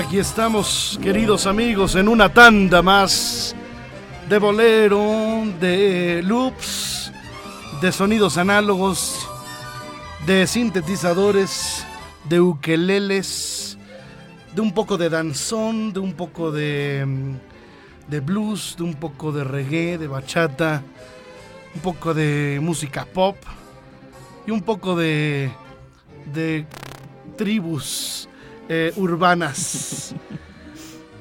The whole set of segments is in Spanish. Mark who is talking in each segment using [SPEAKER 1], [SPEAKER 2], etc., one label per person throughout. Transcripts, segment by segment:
[SPEAKER 1] Aquí estamos, queridos amigos, en una tanda más de bolero, de loops, de sonidos análogos, de sintetizadores, de ukeleles, de un poco de danzón, de un poco de, de blues, de un poco de reggae, de bachata, un poco de música pop y un poco de, de tribus eh, urbanas.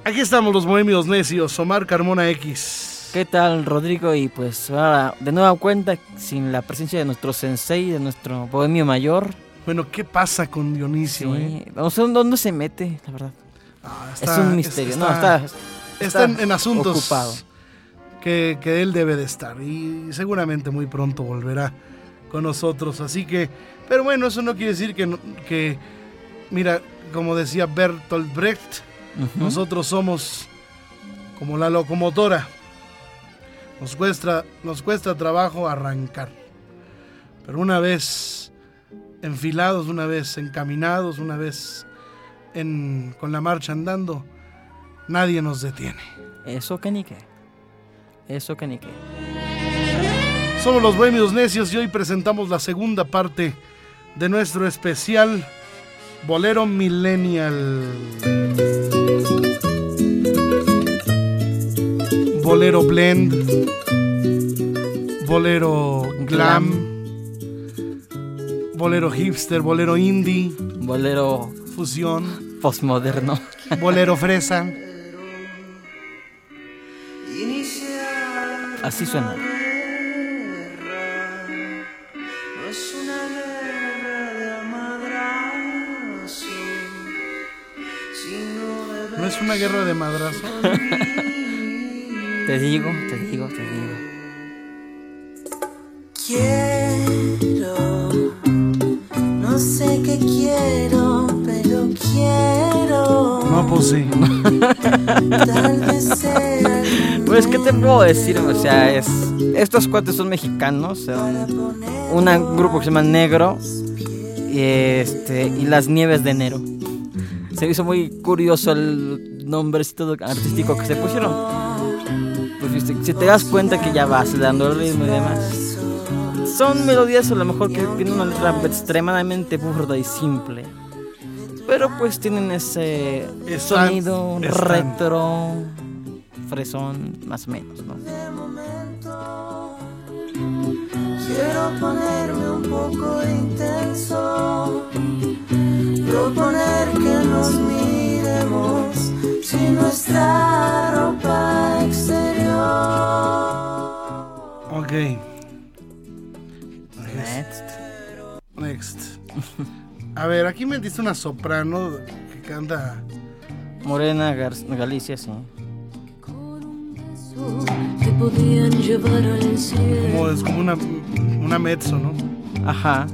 [SPEAKER 1] Aquí estamos los bohemios necios, Omar Carmona X.
[SPEAKER 2] ¿Qué tal, Rodrigo? Y pues ahora, de nueva cuenta, sin la presencia de nuestro sensei, de nuestro bohemio mayor.
[SPEAKER 1] Bueno, ¿qué pasa con Dionisio?
[SPEAKER 2] Sí, no sé dónde se mete, la verdad.
[SPEAKER 1] Ah,
[SPEAKER 2] es un misterio.
[SPEAKER 1] está-
[SPEAKER 2] no, está,
[SPEAKER 1] está en, en asuntos
[SPEAKER 2] ocupado.
[SPEAKER 1] Que, que él debe de estar y seguramente muy pronto volverá con nosotros. Así que, pero bueno, eso no quiere decir que mira, como decía Bertolt Brecht, nosotros somos como la locomotora. Nos cuesta, nos cuesta trabajo arrancar. Pero una vez enfilados, una vez encaminados, una vez en, con la marcha andando, nadie nos detiene.
[SPEAKER 2] Eso que ni qué. Eso que ni qué.
[SPEAKER 1] Somos los Bohemios Necios y hoy presentamos la segunda parte de nuestro especial Bolero Millennial. Bolero Blend. Bolero Glam. Bolero Hipster, Bolero Indie,
[SPEAKER 2] Bolero
[SPEAKER 1] Fusión,
[SPEAKER 2] postmoderno.
[SPEAKER 1] Bolero Fresa.
[SPEAKER 2] Así suena.
[SPEAKER 1] Es una guerra de madrazo?
[SPEAKER 2] Te digo, te digo, te digo.
[SPEAKER 3] Quiero, no sé qué quiero, pero quiero.
[SPEAKER 1] No, pues sí.
[SPEAKER 3] Tal vez sea el
[SPEAKER 2] Pues, ¿qué te puedo decir? O sea, es. Estos cuates son mexicanos. Son un grupo que se llama Negro. Y, este, y las nieves de enero. Se me hizo muy curioso el nombrecito artístico que se pusieron. Pues viste, si te das cuenta que ya vas dando el ritmo y demás. Son melodías a lo mejor que tienen una letra extremadamente burda y simple. Pero pues tienen ese
[SPEAKER 1] Están-
[SPEAKER 2] sonido
[SPEAKER 1] están.
[SPEAKER 2] retro, fresón, más o menos, ¿no?
[SPEAKER 3] Quiero ponerme un poco intenso, proponer que nos miremos sin nuestra ropa exterior.
[SPEAKER 1] Ok.
[SPEAKER 2] Next.
[SPEAKER 1] Next. A ver, aquí me diste una soprano que canta.
[SPEAKER 2] Morena Gar- Galicia, sí.
[SPEAKER 3] Que podían llevar al cielo.
[SPEAKER 1] Como, es como una, una mezzo, ¿no?
[SPEAKER 2] Ajá.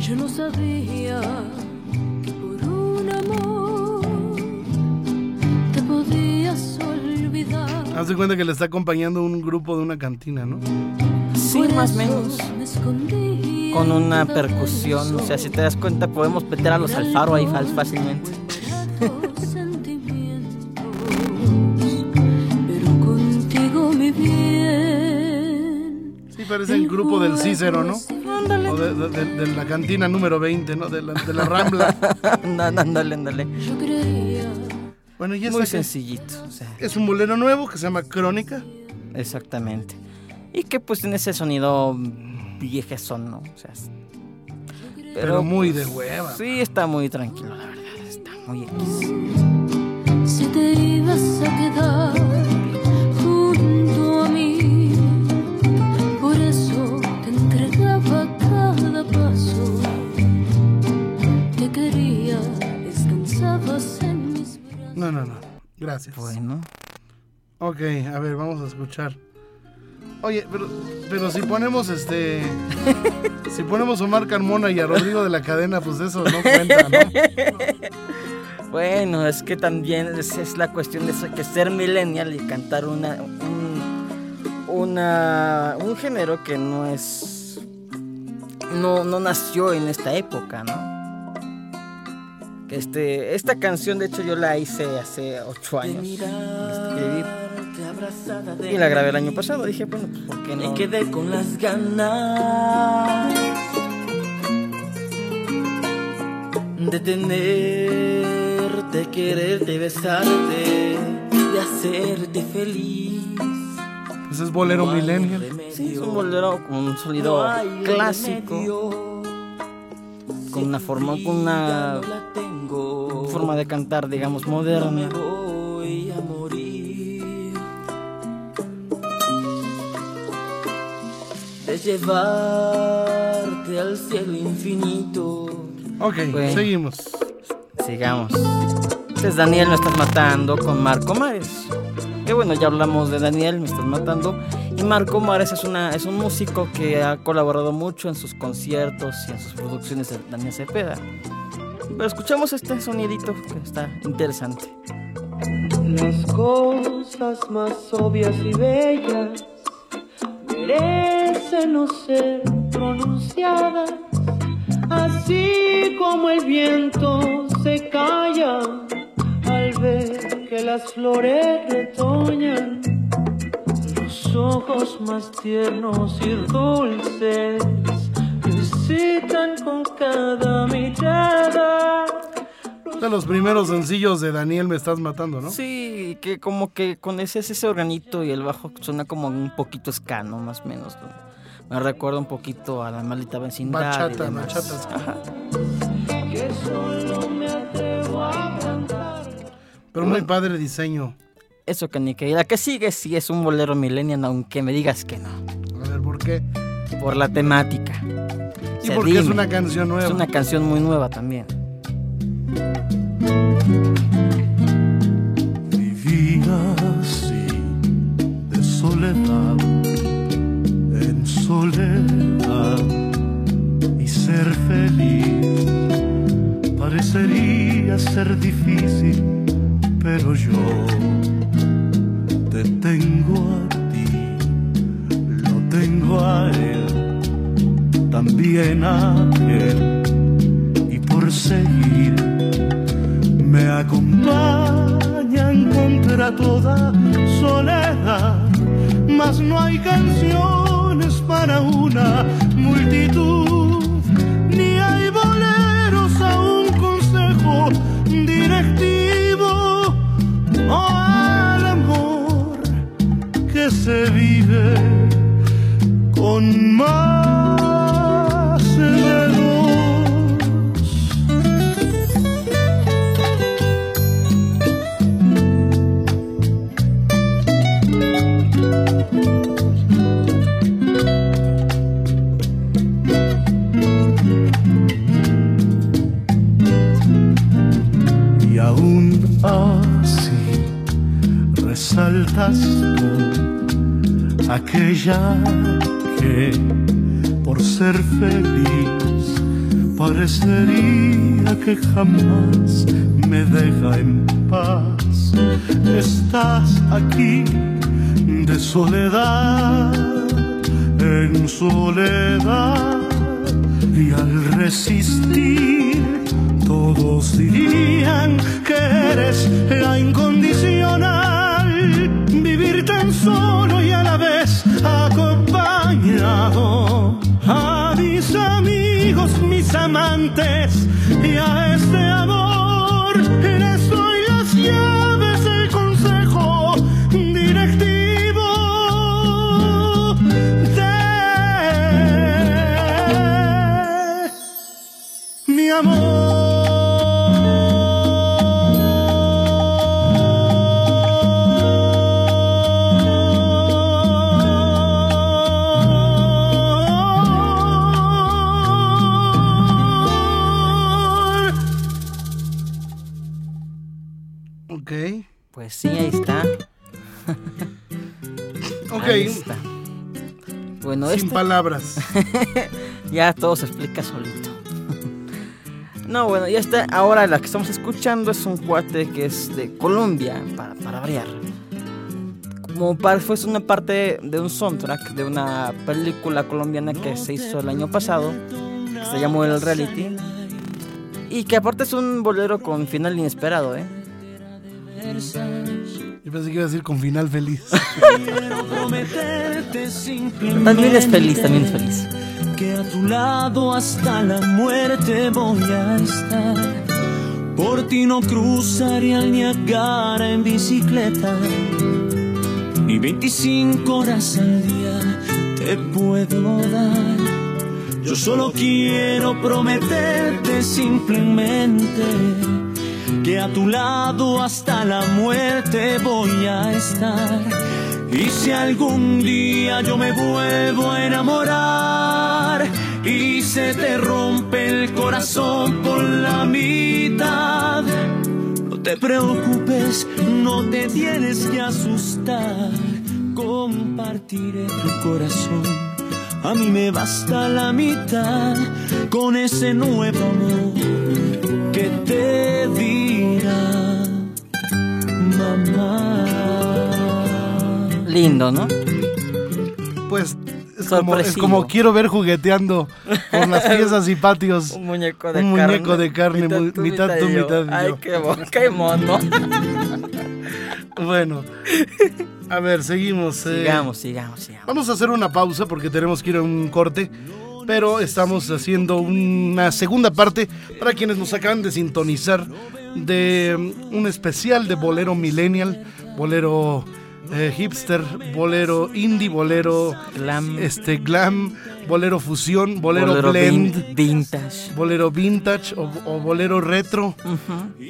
[SPEAKER 3] Yo no sabía que por un amor te podías olvidar.
[SPEAKER 1] Haz de cuenta que le está acompañando un grupo de una cantina, ¿no?
[SPEAKER 2] Sí, más o menos.
[SPEAKER 3] me
[SPEAKER 2] Con una percusión, o sea, si te das cuenta, podemos meter a los Alfaro ahí fácilmente.
[SPEAKER 3] tus sentimientos, pero contigo mi bien.
[SPEAKER 1] Sí, parece el grupo del Cícero, ¿no? O de, de- de- de la cantina número 20, ¿no? De la, de la Rambla.
[SPEAKER 2] Ándale, ándale, ándale.
[SPEAKER 3] Yo creía
[SPEAKER 1] Bueno, y
[SPEAKER 2] Muy
[SPEAKER 1] esta que-
[SPEAKER 2] sencillito, o sea,
[SPEAKER 1] es un bolero nuevo que se llama Crónica.
[SPEAKER 2] exactamente. Y que pues tiene ese sonido viejezón, ¿no? O sea, es-
[SPEAKER 1] Pero muy
[SPEAKER 2] pues,
[SPEAKER 1] de hueva.
[SPEAKER 2] Sí, está muy tranquilo, la verdad. Está muy X.
[SPEAKER 3] si te ibas a quedar
[SPEAKER 4] Gracias.
[SPEAKER 2] Bueno.
[SPEAKER 4] Ok, a ver, vamos a escuchar. Oye, pero, pero si ponemos este. si ponemos a Omar Carmona y a Rodrigo de la cadena, pues eso no cuenta, ¿no?
[SPEAKER 2] Bueno, es que también es, es la cuestión de ser- que ser millennial y cantar una, un, una, un género que no es, no, no nació en esta época, ¿no? Este, esta canción, de hecho, yo la hice hace ocho años. escribí y la grabé el año pasado. Dije, bueno, pues, ¿por qué no?
[SPEAKER 5] Me quedé con las ganas de tenerte, quererte, besarte, de hacerte feliz.
[SPEAKER 4] Pues es bolero
[SPEAKER 5] remedio,
[SPEAKER 2] Sí, es un bolero con un sonido clásico,
[SPEAKER 5] remedio.
[SPEAKER 2] Con una forma, con una forma de cantar, digamos, moderna.
[SPEAKER 5] voy a morir de llevarte al cielo infinito.
[SPEAKER 4] Ok,
[SPEAKER 2] Bueno.
[SPEAKER 4] seguimos.
[SPEAKER 2] Sigamos. Este es Daniel Me Estás Matando con Marco Mares. Que bueno, ya hablamos de Daniel Me Estás Matando. Y Marco Mares es, una, es un músico que ha colaborado mucho en sus conciertos y en sus producciones de Daniel Cepeda. Pero escuchamos este sonidito que está interesante.
[SPEAKER 5] Las cosas más obvias y bellas merecen no ser pronunciadas, así como el viento se calla al ver que las flores retoñan. Los ojos más tiernos y dulces visitan con cada mirada.
[SPEAKER 4] De los primeros sencillos de Daniel Me Estás Matando, ¿no?
[SPEAKER 2] Sí, que como que con ese, ese organito y el bajo suena como un poquito escano, más o menos. ¿no? Me recuerda un poquito a la maldita vecindad. y
[SPEAKER 4] Bachata,
[SPEAKER 2] demás.
[SPEAKER 4] bachata.
[SPEAKER 2] Ajá.
[SPEAKER 5] que solo
[SPEAKER 4] Pero muy padre diseño.
[SPEAKER 2] Eso, Canica. Y la que sigue sí es un bolero millennial, aunque me digas que no.
[SPEAKER 4] A ver, ¿por qué?
[SPEAKER 2] Por la temática.
[SPEAKER 4] Y porque es una canción nueva.
[SPEAKER 2] Es una canción muy nueva también.
[SPEAKER 1] Vivía así, de soledad, en soledad, y ser feliz parecería ser difícil, pero yo te tengo a ti, lo tengo a él, también a él, y por seguir me acompañan contra toda soledad, mas no hay canciones para una multitud, ni se vive con más de dos. y aún así resaltas aquella que por ser feliz parecería que jamás me deja en paz. Estás aquí de soledad, en soledad y al resistir todos dirían que eres la incondicional, vivir tan solo amantes Ok. Pues sí, ahí está. ok.
[SPEAKER 2] Ahí está. Bueno,
[SPEAKER 1] Sin
[SPEAKER 2] este-
[SPEAKER 1] palabras.
[SPEAKER 2] ya todo se explica solito. no, bueno, ya está. Ahora la que estamos escuchando es un cuate que es de Colombia, para, para variar. Como para, fue una parte de un soundtrack de una película colombiana que se hizo el año pasado, que se llamó El Reality. Y que aparte es un bolero con final inesperado, ¿eh?
[SPEAKER 1] Yo pensé que iba a decir con final feliz.
[SPEAKER 5] prometerte simplemente
[SPEAKER 2] También es feliz, también es feliz.
[SPEAKER 5] que a tu lado hasta la muerte voy a estar. Por ti no cruzaría el Niagara en bicicleta, ni 25 horas al día te puedo dar. Yo solo quiero prometerte simplemente que a tu lado hasta la muerte voy a estar. Y si algún día yo me vuelvo a enamorar y se te rompe el corazón por la mitad, no te preocupes, no te tienes que asustar, compartiré tu corazón. A mí me basta la mitad con ese nuevo amor que te dirá mamá.
[SPEAKER 2] Lindo, ¿no?
[SPEAKER 1] Pues es como, es
[SPEAKER 2] Sorpresivo.
[SPEAKER 1] como quiero ver jugueteando por las piezas y patios.
[SPEAKER 2] Un muñeco de
[SPEAKER 1] Un
[SPEAKER 2] carne.
[SPEAKER 1] muñeco de carne, mitad tú,
[SPEAKER 2] yo.
[SPEAKER 1] mitad
[SPEAKER 2] Ay,
[SPEAKER 1] yo.
[SPEAKER 2] qué, mo- qué mono.
[SPEAKER 1] Bueno, a ver, seguimos. eh.
[SPEAKER 2] sigamos, sigamos, sigamos.
[SPEAKER 1] Vamos a hacer una pausa porque tenemos que ir a un corte, pero estamos haciendo una segunda parte para quienes nos acaban de sintonizar de mm, un especial de bolero millennial, bolero eh, hipster, bolero indie, bolero
[SPEAKER 2] Glam,
[SPEAKER 1] este glam, bolero fusión, bolero,
[SPEAKER 2] bolero
[SPEAKER 1] blend,
[SPEAKER 2] vin- vintage.
[SPEAKER 1] bolero vintage o, o bolero retro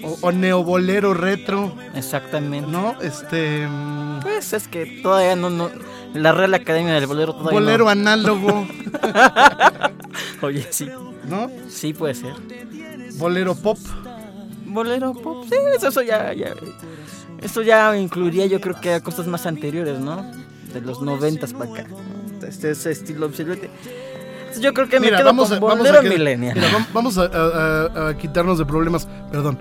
[SPEAKER 1] o, o neobolero retro,
[SPEAKER 2] Exactamente.
[SPEAKER 1] ¿no? Este mm,
[SPEAKER 2] Pues es que todavía no, no. La Real Academia del Bolero todavía
[SPEAKER 1] bolero
[SPEAKER 2] no.
[SPEAKER 1] análogo,
[SPEAKER 2] Oye, sí.
[SPEAKER 1] ¿no?
[SPEAKER 2] Sí puede ser.
[SPEAKER 1] Bolero pop.
[SPEAKER 2] Bolero pop. Sí, eso, eso ya, ya. Eso ya incluiría, yo creo que a cosas más anteriores, ¿no? De los noventas para acá. Este, ese estilo siluete. Yo creo que me
[SPEAKER 1] Mira,
[SPEAKER 2] quedo
[SPEAKER 1] vamos
[SPEAKER 2] con
[SPEAKER 1] a, vamos
[SPEAKER 2] bolero
[SPEAKER 1] a, quedar-
[SPEAKER 2] millennial.
[SPEAKER 1] mira, vam- vamos a, a- a- a quitarnos de problemas. Perdón.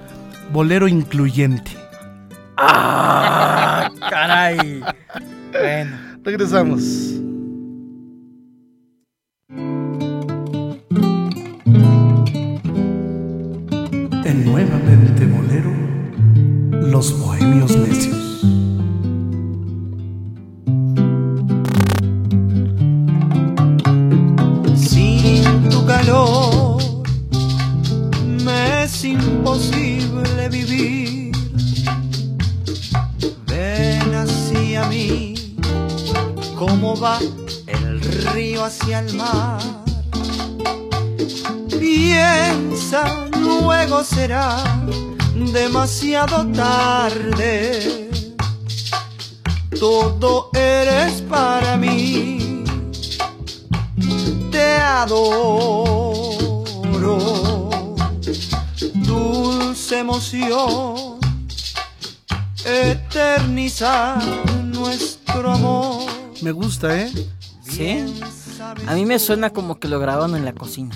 [SPEAKER 1] Bolero incluyente.
[SPEAKER 2] ¡Ah! ¡Caray! Bueno.
[SPEAKER 1] Regresamos. En nuevamente bolero, los bohemios necios.
[SPEAKER 5] El río hacia el mar. Piensa, luego será demasiado tarde. Todo eres para mí te adoro. Dulce emoción, eternizar nuestro amor.
[SPEAKER 1] Me gusta, ¿eh?
[SPEAKER 2] ¿Sí? A mí me suena como que lo grabaron en la cocina.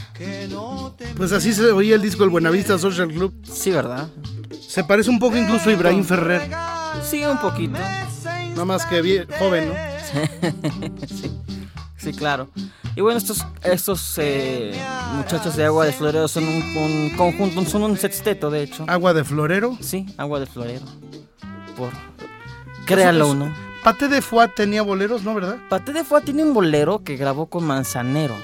[SPEAKER 1] Pues así se oía el disco del Buenavista Social Club.
[SPEAKER 2] Sí, ¿verdad?
[SPEAKER 1] Se parece un poco incluso a Ibrahim Ferrer.
[SPEAKER 2] Sí, un poquito.
[SPEAKER 1] Nada más que vie- joven, ¿no?
[SPEAKER 2] sí, sí, claro. Y bueno, estos, estos eh, muchachos de Agua de Florero son un, un conjunto, son un sexteto, de hecho.
[SPEAKER 1] Agua de Florero.
[SPEAKER 2] Sí, Agua de Florero. Por... Créalo
[SPEAKER 1] Eso- Pate de Foix tenía boleros, ¿no? ¿Verdad?
[SPEAKER 2] Pate de Foix tiene un bolero que grabó con Manzanero,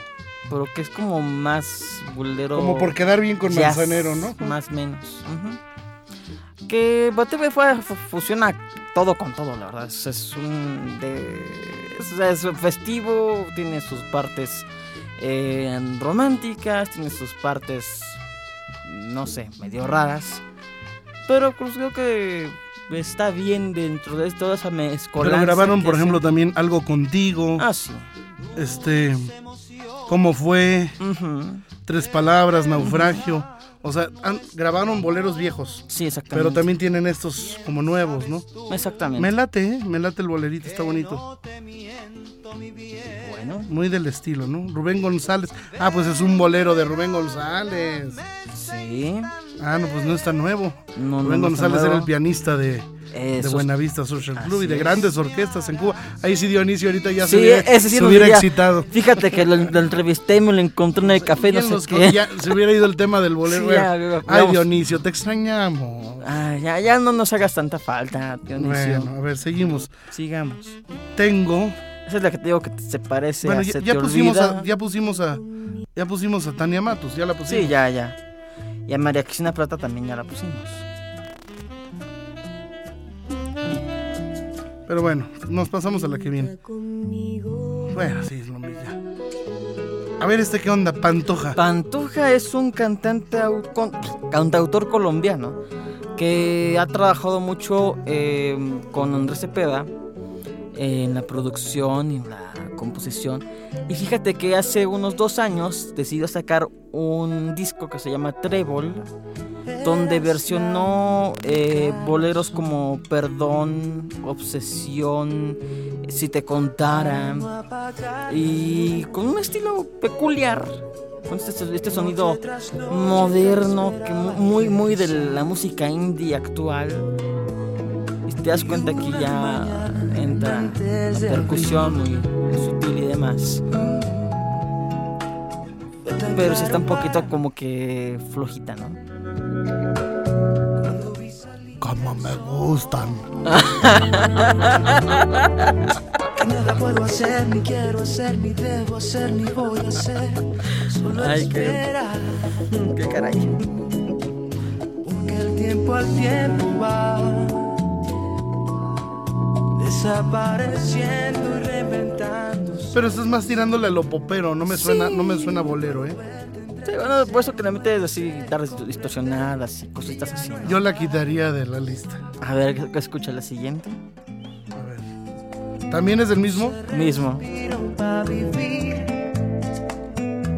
[SPEAKER 2] pero que es como más bolero...
[SPEAKER 1] Como por quedar bien con
[SPEAKER 2] jazz,
[SPEAKER 1] Manzanero, ¿no?
[SPEAKER 2] Más menos. Que Pate de Foix fu- fusiona todo con todo, la verdad. Es, es un... De, es, es festivo, tiene sus partes eh, románticas, tiene sus partes, no sé, medio raras. Pero pues, creo que está bien dentro de toda esa mezcolanza.
[SPEAKER 1] Pero grabaron, por
[SPEAKER 2] hacen.
[SPEAKER 1] ejemplo, también algo contigo.
[SPEAKER 2] Ah, sí.
[SPEAKER 1] Este. ¿Cómo fue?
[SPEAKER 2] Ujú.
[SPEAKER 1] Tres palabras, naufragio. O sea, han- grabaron boleros viejos.
[SPEAKER 2] Sí, exactamente.
[SPEAKER 1] Pero también tienen estos como nuevos, ¿no?
[SPEAKER 2] Exactamente.
[SPEAKER 1] Me late, ¿eh? Me late el bolerito, está bonito.
[SPEAKER 2] Bueno,
[SPEAKER 1] Muy del estilo, ¿no? Rubén González. Ah, pues es un bolero de Rubén González.
[SPEAKER 2] sí.
[SPEAKER 1] Ah, no, pues no está nuevo.
[SPEAKER 2] No,
[SPEAKER 1] Rubén
[SPEAKER 2] no
[SPEAKER 1] González era
[SPEAKER 2] nuevo.
[SPEAKER 1] el pianista de, de Buenavista Social Club y
[SPEAKER 2] Así
[SPEAKER 1] de
[SPEAKER 2] es.
[SPEAKER 1] grandes orquestas en Cuba. Ahí sí Dionisio ahorita ya se
[SPEAKER 2] Sí,
[SPEAKER 1] hubiera,
[SPEAKER 2] ese sí
[SPEAKER 1] se hubiera
[SPEAKER 2] diría,
[SPEAKER 1] excitado.
[SPEAKER 2] Fíjate que lo, lo entrevisté y me lo encontré en el café, no
[SPEAKER 1] ¿Quién
[SPEAKER 2] sé
[SPEAKER 1] los
[SPEAKER 2] qué.
[SPEAKER 1] ya se hubiera ido el tema del bolero.
[SPEAKER 2] Sí, ya,
[SPEAKER 1] Ay. Dionisio, te extrañamos.
[SPEAKER 2] Ah, ya, ya no nos hagas tanta falta, Dionisio.
[SPEAKER 1] Bueno, a ver, seguimos.
[SPEAKER 2] Sigamos.
[SPEAKER 1] Tengo.
[SPEAKER 2] Esa es la que te digo que se parece
[SPEAKER 1] Bueno,
[SPEAKER 2] a
[SPEAKER 1] ya,
[SPEAKER 2] Se
[SPEAKER 1] ya
[SPEAKER 2] te
[SPEAKER 1] pusimos
[SPEAKER 2] olvida.
[SPEAKER 1] a, ya pusimos a. Ya pusimos a Tania Matus, ya la pusimos.
[SPEAKER 2] Sí, ya, ya. Y a María Cristina Plata también ya la pusimos.
[SPEAKER 1] Pero bueno, nos pasamos a la que viene. Bueno, sí, es lo mismo. A ver, este qué onda, Pantoja.
[SPEAKER 2] Pantoja es un cantante, con- cantautor colombiano que ha trabajado mucho eh, con Andrés Cepeda en la producción y en la composición. Y fíjate que hace unos dos años decidió sacar un disco que se llama Trébol, donde versionó eh, boleros como Perdón, Obsesión, Si te contara, y con un estilo peculiar, con este, este sonido moderno, muy, muy de la música indie actual. Y te das cuenta que ya entra la percusión muy, muy sutil y demás. Pero sí está un poquito como que flojita, ¿no?
[SPEAKER 1] Como me gustan.
[SPEAKER 5] Nada puedo hacer, ni quiero hacer, ni debo hacer, ni voy a hacer. Solo
[SPEAKER 2] Ay, qué-
[SPEAKER 5] esperar,
[SPEAKER 2] ¿Qué caray?
[SPEAKER 5] porque el tiempo al tiempo va desapareciendo y reinventando.
[SPEAKER 1] Pero estás más tirándole a lo popero, no me suena, no me suena bolero, ¿eh?
[SPEAKER 2] Sí, bueno, por eso que le metes así guitarras distorsionadas y cositas así. ¿no?
[SPEAKER 1] Yo la quitaría de la lista.
[SPEAKER 2] A ver, ¿qué, qué escucha la siguiente?
[SPEAKER 1] A ver. ¿También es el mismo?
[SPEAKER 2] Mismo.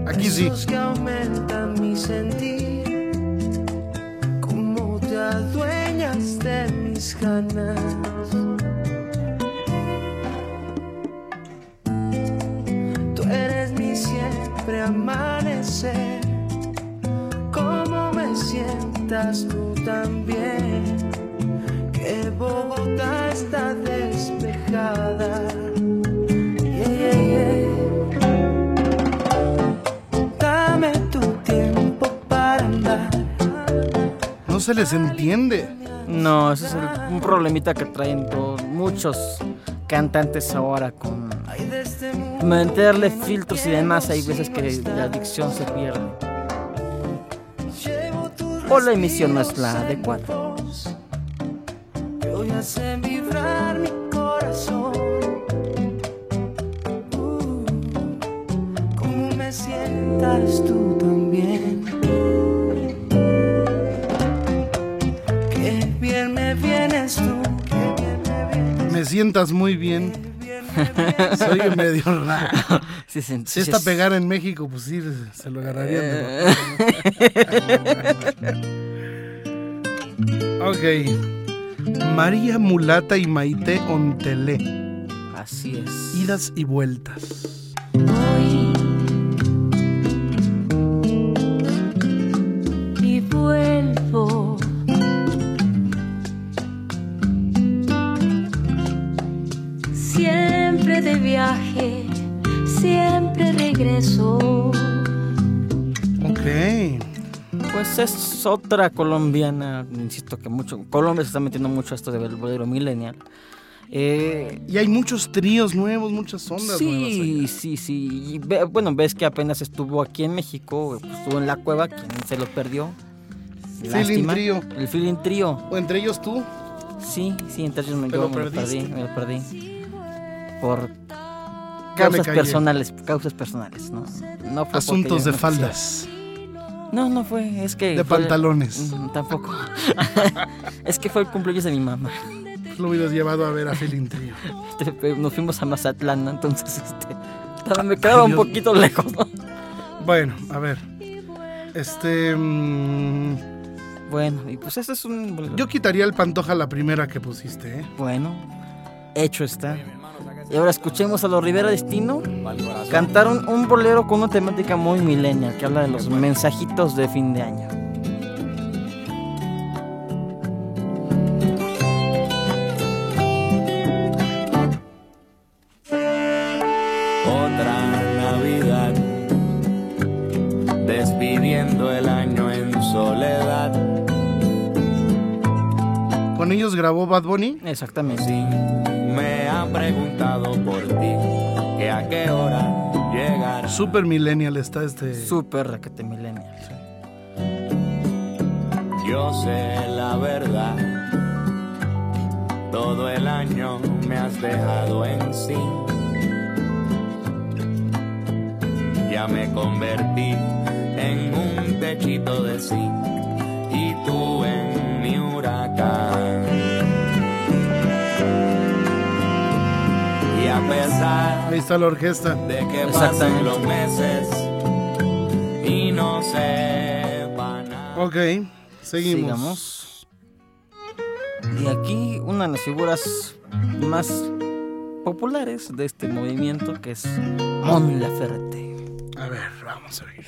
[SPEAKER 1] Aquí sí.
[SPEAKER 5] Que aumentan mi sentir. Como te adueñas de mis ganas. Siempre amanecer. Como me sientas tú también. Que Bogotá está despejada. Yeah, yeah, yeah. Dame tu tiempo para andar.
[SPEAKER 1] No se les entiende.
[SPEAKER 2] No, ese es el- un problemita que traen todos, muchos cantantes ahora con meterle filtros y demás. Hay veces que la adicción se pierde. O la emisión no es la adecuada.
[SPEAKER 5] Uh, como me sientas tú también. Qué bien me vienes tú. Qué bien me vienes.
[SPEAKER 1] Me sientas muy bien. Soy medio raro.
[SPEAKER 2] Sí, sí,
[SPEAKER 1] Si esta
[SPEAKER 2] es-
[SPEAKER 1] pegara en México, pues sí, se lo agarrarían. De ok. María Mulata y Maite Ontelé.
[SPEAKER 2] Así es.
[SPEAKER 1] Idas y vueltas.
[SPEAKER 3] De viaje, siempre regreso.
[SPEAKER 1] Ok.
[SPEAKER 2] Pues es otra colombiana, insisto que mucho, Colombia se está metiendo mucho a esto del bolero millennial. Eh,
[SPEAKER 1] Y hay muchos tríos nuevos, muchas ondas nuevas.
[SPEAKER 2] sí,
[SPEAKER 1] ahí.
[SPEAKER 2] sí, sí. Y ve- bueno, ves que apenas estuvo aquí en México, pues, estuvo en la cueva, quien se lo perdió.
[SPEAKER 1] Feeling. Trío.
[SPEAKER 2] El feeling trío.
[SPEAKER 1] O entre ellos tú.
[SPEAKER 2] Sí, sí, entonces me,
[SPEAKER 1] Te
[SPEAKER 2] yo me lo perdí, me lo perdí. Por causas personales, causas personales, ¿no? No fue
[SPEAKER 1] Asuntos de
[SPEAKER 2] quisiera.
[SPEAKER 1] faldas.
[SPEAKER 2] No, no fue, es que...
[SPEAKER 1] De
[SPEAKER 2] fue-
[SPEAKER 1] pantalones.
[SPEAKER 2] Mm, tampoco. es que fue el cumpleaños de mi mamá.
[SPEAKER 1] Lo hubieras llevado a ver a Feeling Trío.
[SPEAKER 2] Este, Nos fuimos a Mazatlán, ¿no? entonces este, me quedaba un poquito lejos, ¿no?
[SPEAKER 1] Bueno, a ver. Este. mm,
[SPEAKER 2] Bueno, y pues este es un...
[SPEAKER 1] yo quitaría el Pantoja la primera que pusiste, ¿eh?
[SPEAKER 2] Bueno, hecho está. Y ahora escuchemos a los Rivera Destino cantaron un bolero con una temática muy millennial que habla de los mensajitos de fin de año.
[SPEAKER 6] Otra Navidad, despidiendo el año en soledad.
[SPEAKER 1] Con ellos grabó Bad Bunny.
[SPEAKER 2] Exactamente.
[SPEAKER 6] Sí, me han preguntado
[SPEAKER 1] Super millennial está este.
[SPEAKER 2] Súper raquete millennial.
[SPEAKER 6] Yo sé la verdad, todo el año me has dejado en sí. Ya me convertí en un techito de zinc y tú en mi huracán. A pesar
[SPEAKER 1] Ahí está la orquesta.
[SPEAKER 6] de que pasen los meses y no sepa nada.
[SPEAKER 1] Ok, seguimos.
[SPEAKER 2] Sigamos. Y aquí una de las figuras más populares de este movimiento que es Mon Laferte.
[SPEAKER 1] A ver, vamos a ver.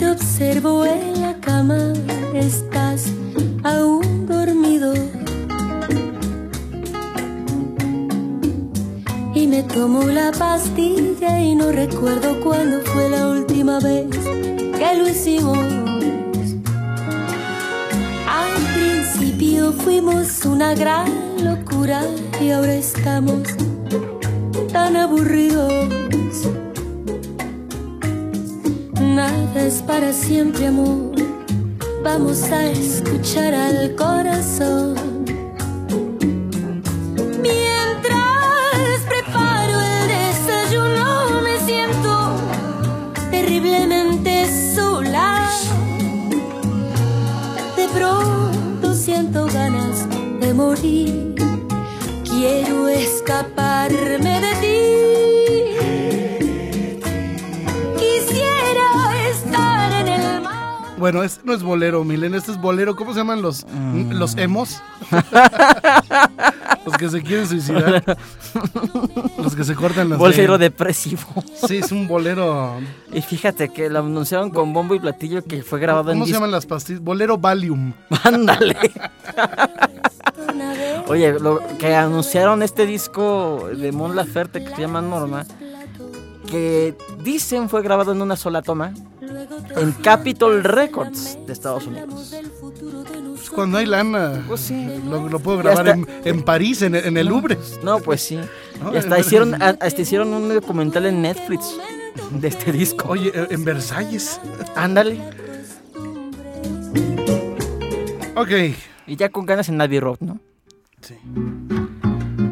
[SPEAKER 3] Te observo en la cama. Estás aún dormido. Y me tomo la pastilla y no recuerdo cuándo fue la última vez que lo hicimos. Al principio fuimos una gran locura y ahora estamos tan aburridos. Es para siempre, amor. Vamos a escuchar al corazón. Mientras preparo el desayuno, me siento terriblemente sola. De pronto siento ganas de morir. Quiero escaparme
[SPEAKER 1] Bueno, este no es bolero, Milen, este es bolero. ¿Cómo se llaman los,
[SPEAKER 2] Mm.
[SPEAKER 1] los emos? los que se quieren suicidar. los que se cortan las
[SPEAKER 2] Bolero
[SPEAKER 1] venas.
[SPEAKER 2] depresivo.
[SPEAKER 1] Sí, es un bolero.
[SPEAKER 2] Y fíjate que lo anunciaron con bombo y platillo que fue grabado en
[SPEAKER 1] ¿Cómo se llaman las pastillas? Bolero Valium.
[SPEAKER 2] Ándale. Oye, lo que anunciaron este disco de Mon Laferte que se llama Norma, que dicen fue grabado en una sola toma en Capitol Records de Estados Unidos.
[SPEAKER 1] Pues cuando hay lana.
[SPEAKER 2] Pues sí.
[SPEAKER 1] Lo, lo puedo grabar en, París, en, en el Louvre.
[SPEAKER 2] No, pues sí.
[SPEAKER 1] No,
[SPEAKER 2] Y hasta hicieron, hasta hicieron un documental en Netflix de este disco.
[SPEAKER 1] Oye, en Versalles.
[SPEAKER 2] Ándale.
[SPEAKER 1] Ok.
[SPEAKER 2] Y ya con ganas en Abbey Road, ¿no?
[SPEAKER 1] Sí.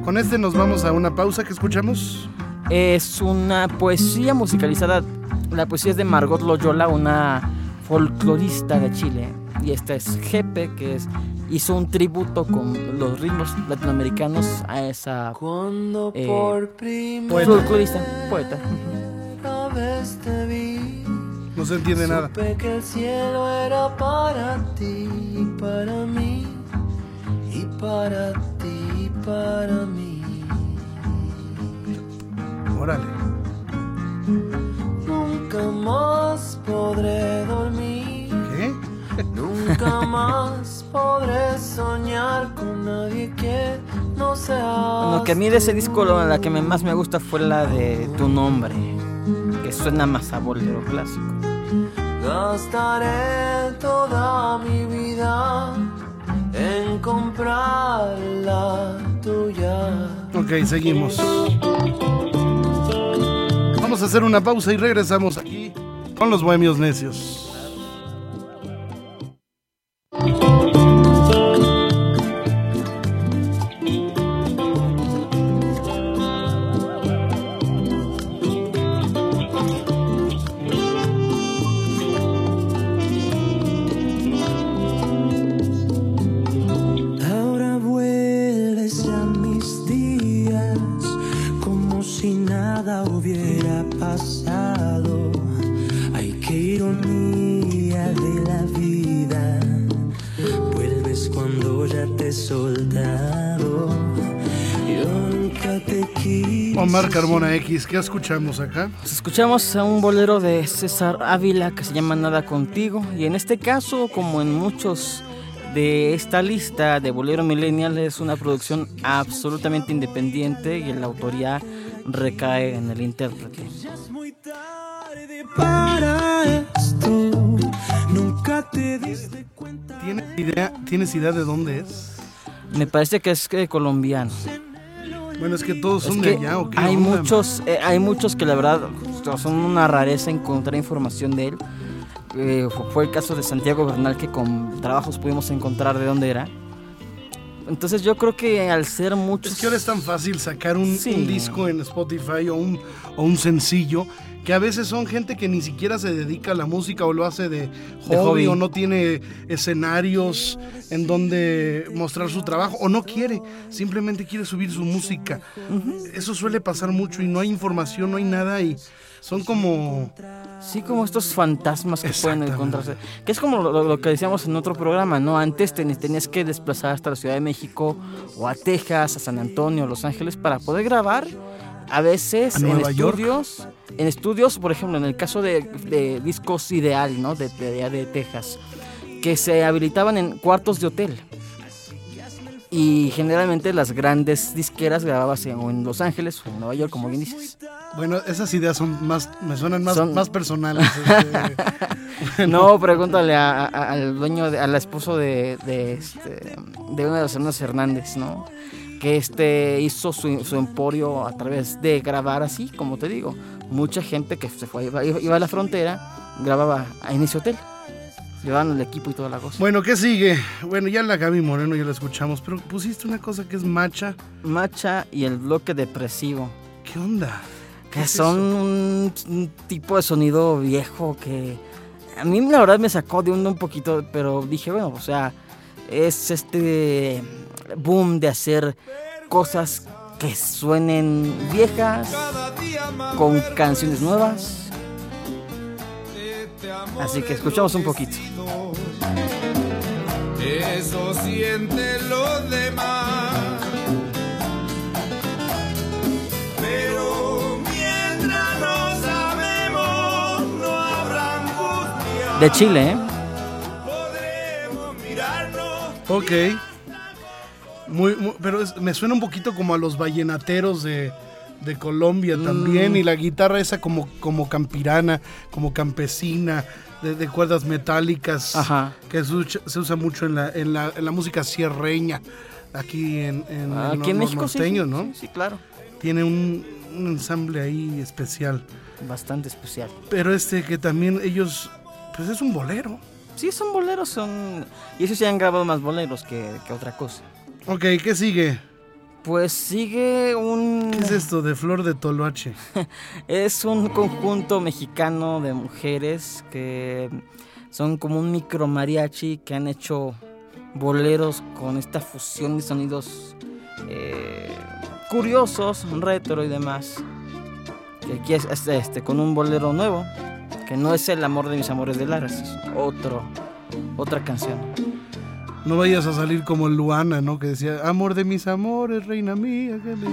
[SPEAKER 1] Con este nos vamos a una pausa que escuchamos.
[SPEAKER 2] Es una poesía musicalizada. La poesía es de Margot Loyola, una folclorista de Chile. Y esta es Jepe, que es, hizo un tributo con los ritmos latinoamericanos a esa
[SPEAKER 5] Cuando
[SPEAKER 2] Eh,
[SPEAKER 5] por primera
[SPEAKER 1] Poeta.
[SPEAKER 2] folclorista, poeta.
[SPEAKER 1] No se entiende nada.
[SPEAKER 5] supe que el cielo era para ti y para mí, y para ti y para mí.
[SPEAKER 1] Órale.
[SPEAKER 5] Nunca más podré dormir,
[SPEAKER 1] ¿Qué?
[SPEAKER 5] nunca más podré soñar con nadie que no sea.
[SPEAKER 2] Bueno, que a mí de ese disco lo- la que más me gusta fue la de Tu Nombre, que suena más a bolero clásico.
[SPEAKER 5] Gastaré toda mi vida en comprar la tuya.
[SPEAKER 1] Ok, seguimos. Vamos a hacer una pausa y regresamos aquí con los bohemios necios.
[SPEAKER 5] Ya. Yo nunca te quise.
[SPEAKER 1] Omar Carmona X, ¿qué escuchamos acá?
[SPEAKER 2] Pues escuchamos a un bolero de César Ávila que se llama Nada Contigo. Y en este caso, como en muchos de esta lista de Bolero Millennial, es una producción absolutamente independiente y la autoría recae en el intérprete.
[SPEAKER 5] Es muy tarde para esto. Nunca te diste cuenta.
[SPEAKER 1] ¿Tienes idea, ¿Tienes idea de dónde es?
[SPEAKER 2] Me parece que es eh, colombiano.
[SPEAKER 1] Bueno, es que todos
[SPEAKER 2] Es
[SPEAKER 1] son
[SPEAKER 2] que
[SPEAKER 1] de allá, ¿o qué
[SPEAKER 2] hay
[SPEAKER 1] onda?
[SPEAKER 2] muchos, eh, hay muchos que la verdad son una rareza encontrar información de él. Eh, fue el caso de Santiago Bernal que con trabajos pudimos encontrar de dónde era. Entonces yo creo que al ser muchos...
[SPEAKER 1] Es que ahora es tan fácil sacar un,
[SPEAKER 2] Sí.
[SPEAKER 1] un disco en Spotify o un, o un sencillo que a veces son gente que ni siquiera se dedica a la música o lo hace de hobby,
[SPEAKER 2] De hobby.
[SPEAKER 1] o no tiene escenarios en donde mostrar su trabajo o no quiere, simplemente quiere subir su música. Eso suele pasar mucho y no hay información, no hay nada y son como...
[SPEAKER 2] Sí, como estos fantasmas que pueden encontrarse. Que es como lo, lo que decíamos en otro programa, ¿no? Antes ten- tenías que desplazar hasta la Ciudad de México o a Texas, a San Antonio, Los Ángeles para poder grabar. A veces
[SPEAKER 1] ¿A
[SPEAKER 2] en
[SPEAKER 1] York?
[SPEAKER 2] estudios, en estudios, por ejemplo, en el caso de, de discos ideal, ¿no? De, de de Texas, que se habilitaban en cuartos de hotel. Y generalmente las grandes disqueras grababas en, Los Ángeles o en Nueva York, como bien dices.
[SPEAKER 1] Bueno, esas ideas son más, me suenan más,
[SPEAKER 2] Son-
[SPEAKER 1] más personales. este,
[SPEAKER 2] No, pregúntale a- a- al dueño, de- al esposo de, de, este, de una de las hermanas Hernández, ¿no? Que este hizo su, su emporio a través de grabar así, como te digo. Mucha gente que se fue, iba, iba a la frontera, grababa en ese hotel. Llevaban el equipo y toda la cosa.
[SPEAKER 1] Bueno, ¿qué sigue? Bueno, ya la Gaby Moreno ya la escuchamos, pero pusiste una cosa que es macha.
[SPEAKER 2] Macha y el bloque depresivo.
[SPEAKER 1] ¿Qué onda? ¿Qué
[SPEAKER 2] Que
[SPEAKER 1] es
[SPEAKER 2] son un, un tipo de sonido viejo que a mí la verdad me sacó de onda un poquito, pero dije, bueno, o sea, es este boom de hacer cosas que suenen viejas con canciones nuevas. Así que escuchamos un poquito.
[SPEAKER 7] Eso sienten los demás. Pero mientras no sabemos, no habrá angustia.
[SPEAKER 2] De Chile, ¿eh?
[SPEAKER 7] Podremos mirarnos.
[SPEAKER 1] Ok. Muy, muy- pero es- me suena un poquito como a los vallenateros de, de Colombia también. Y la guitarra esa como, como campirana, como campesina, de, de cuerdas metálicas.
[SPEAKER 2] Ajá.
[SPEAKER 1] Que se usa, mucho en la, en, la, en la música sierreña. Aquí en, en el
[SPEAKER 2] Aquí en México sí, sí,
[SPEAKER 1] ¿no?
[SPEAKER 2] sí, sí, claro.
[SPEAKER 1] Tiene un, un ensamble ahí especial.
[SPEAKER 2] Bastante especial.
[SPEAKER 1] Pero este que también ellos, pues es un bolero.
[SPEAKER 2] Sí, son boleros, son... Y esos ya han grabado más boleros que, que otra cosa.
[SPEAKER 1] Ok, ¿qué sigue?
[SPEAKER 2] Pues sigue un...
[SPEAKER 1] ¿Qué es esto de Flor de Toloache?
[SPEAKER 2] Es un conjunto mexicano de mujeres que son como un micro mariachi que han hecho boleros con esta fusión de sonidos eh, curiosos, retro y demás. Y aquí es, es, este con un bolero nuevo que no es el amor de mis amores de Laras, es otro, otra canción.
[SPEAKER 1] No vayas a salir como Luana, ¿no? Que decía, amor de mis amores, reina mía. que le-".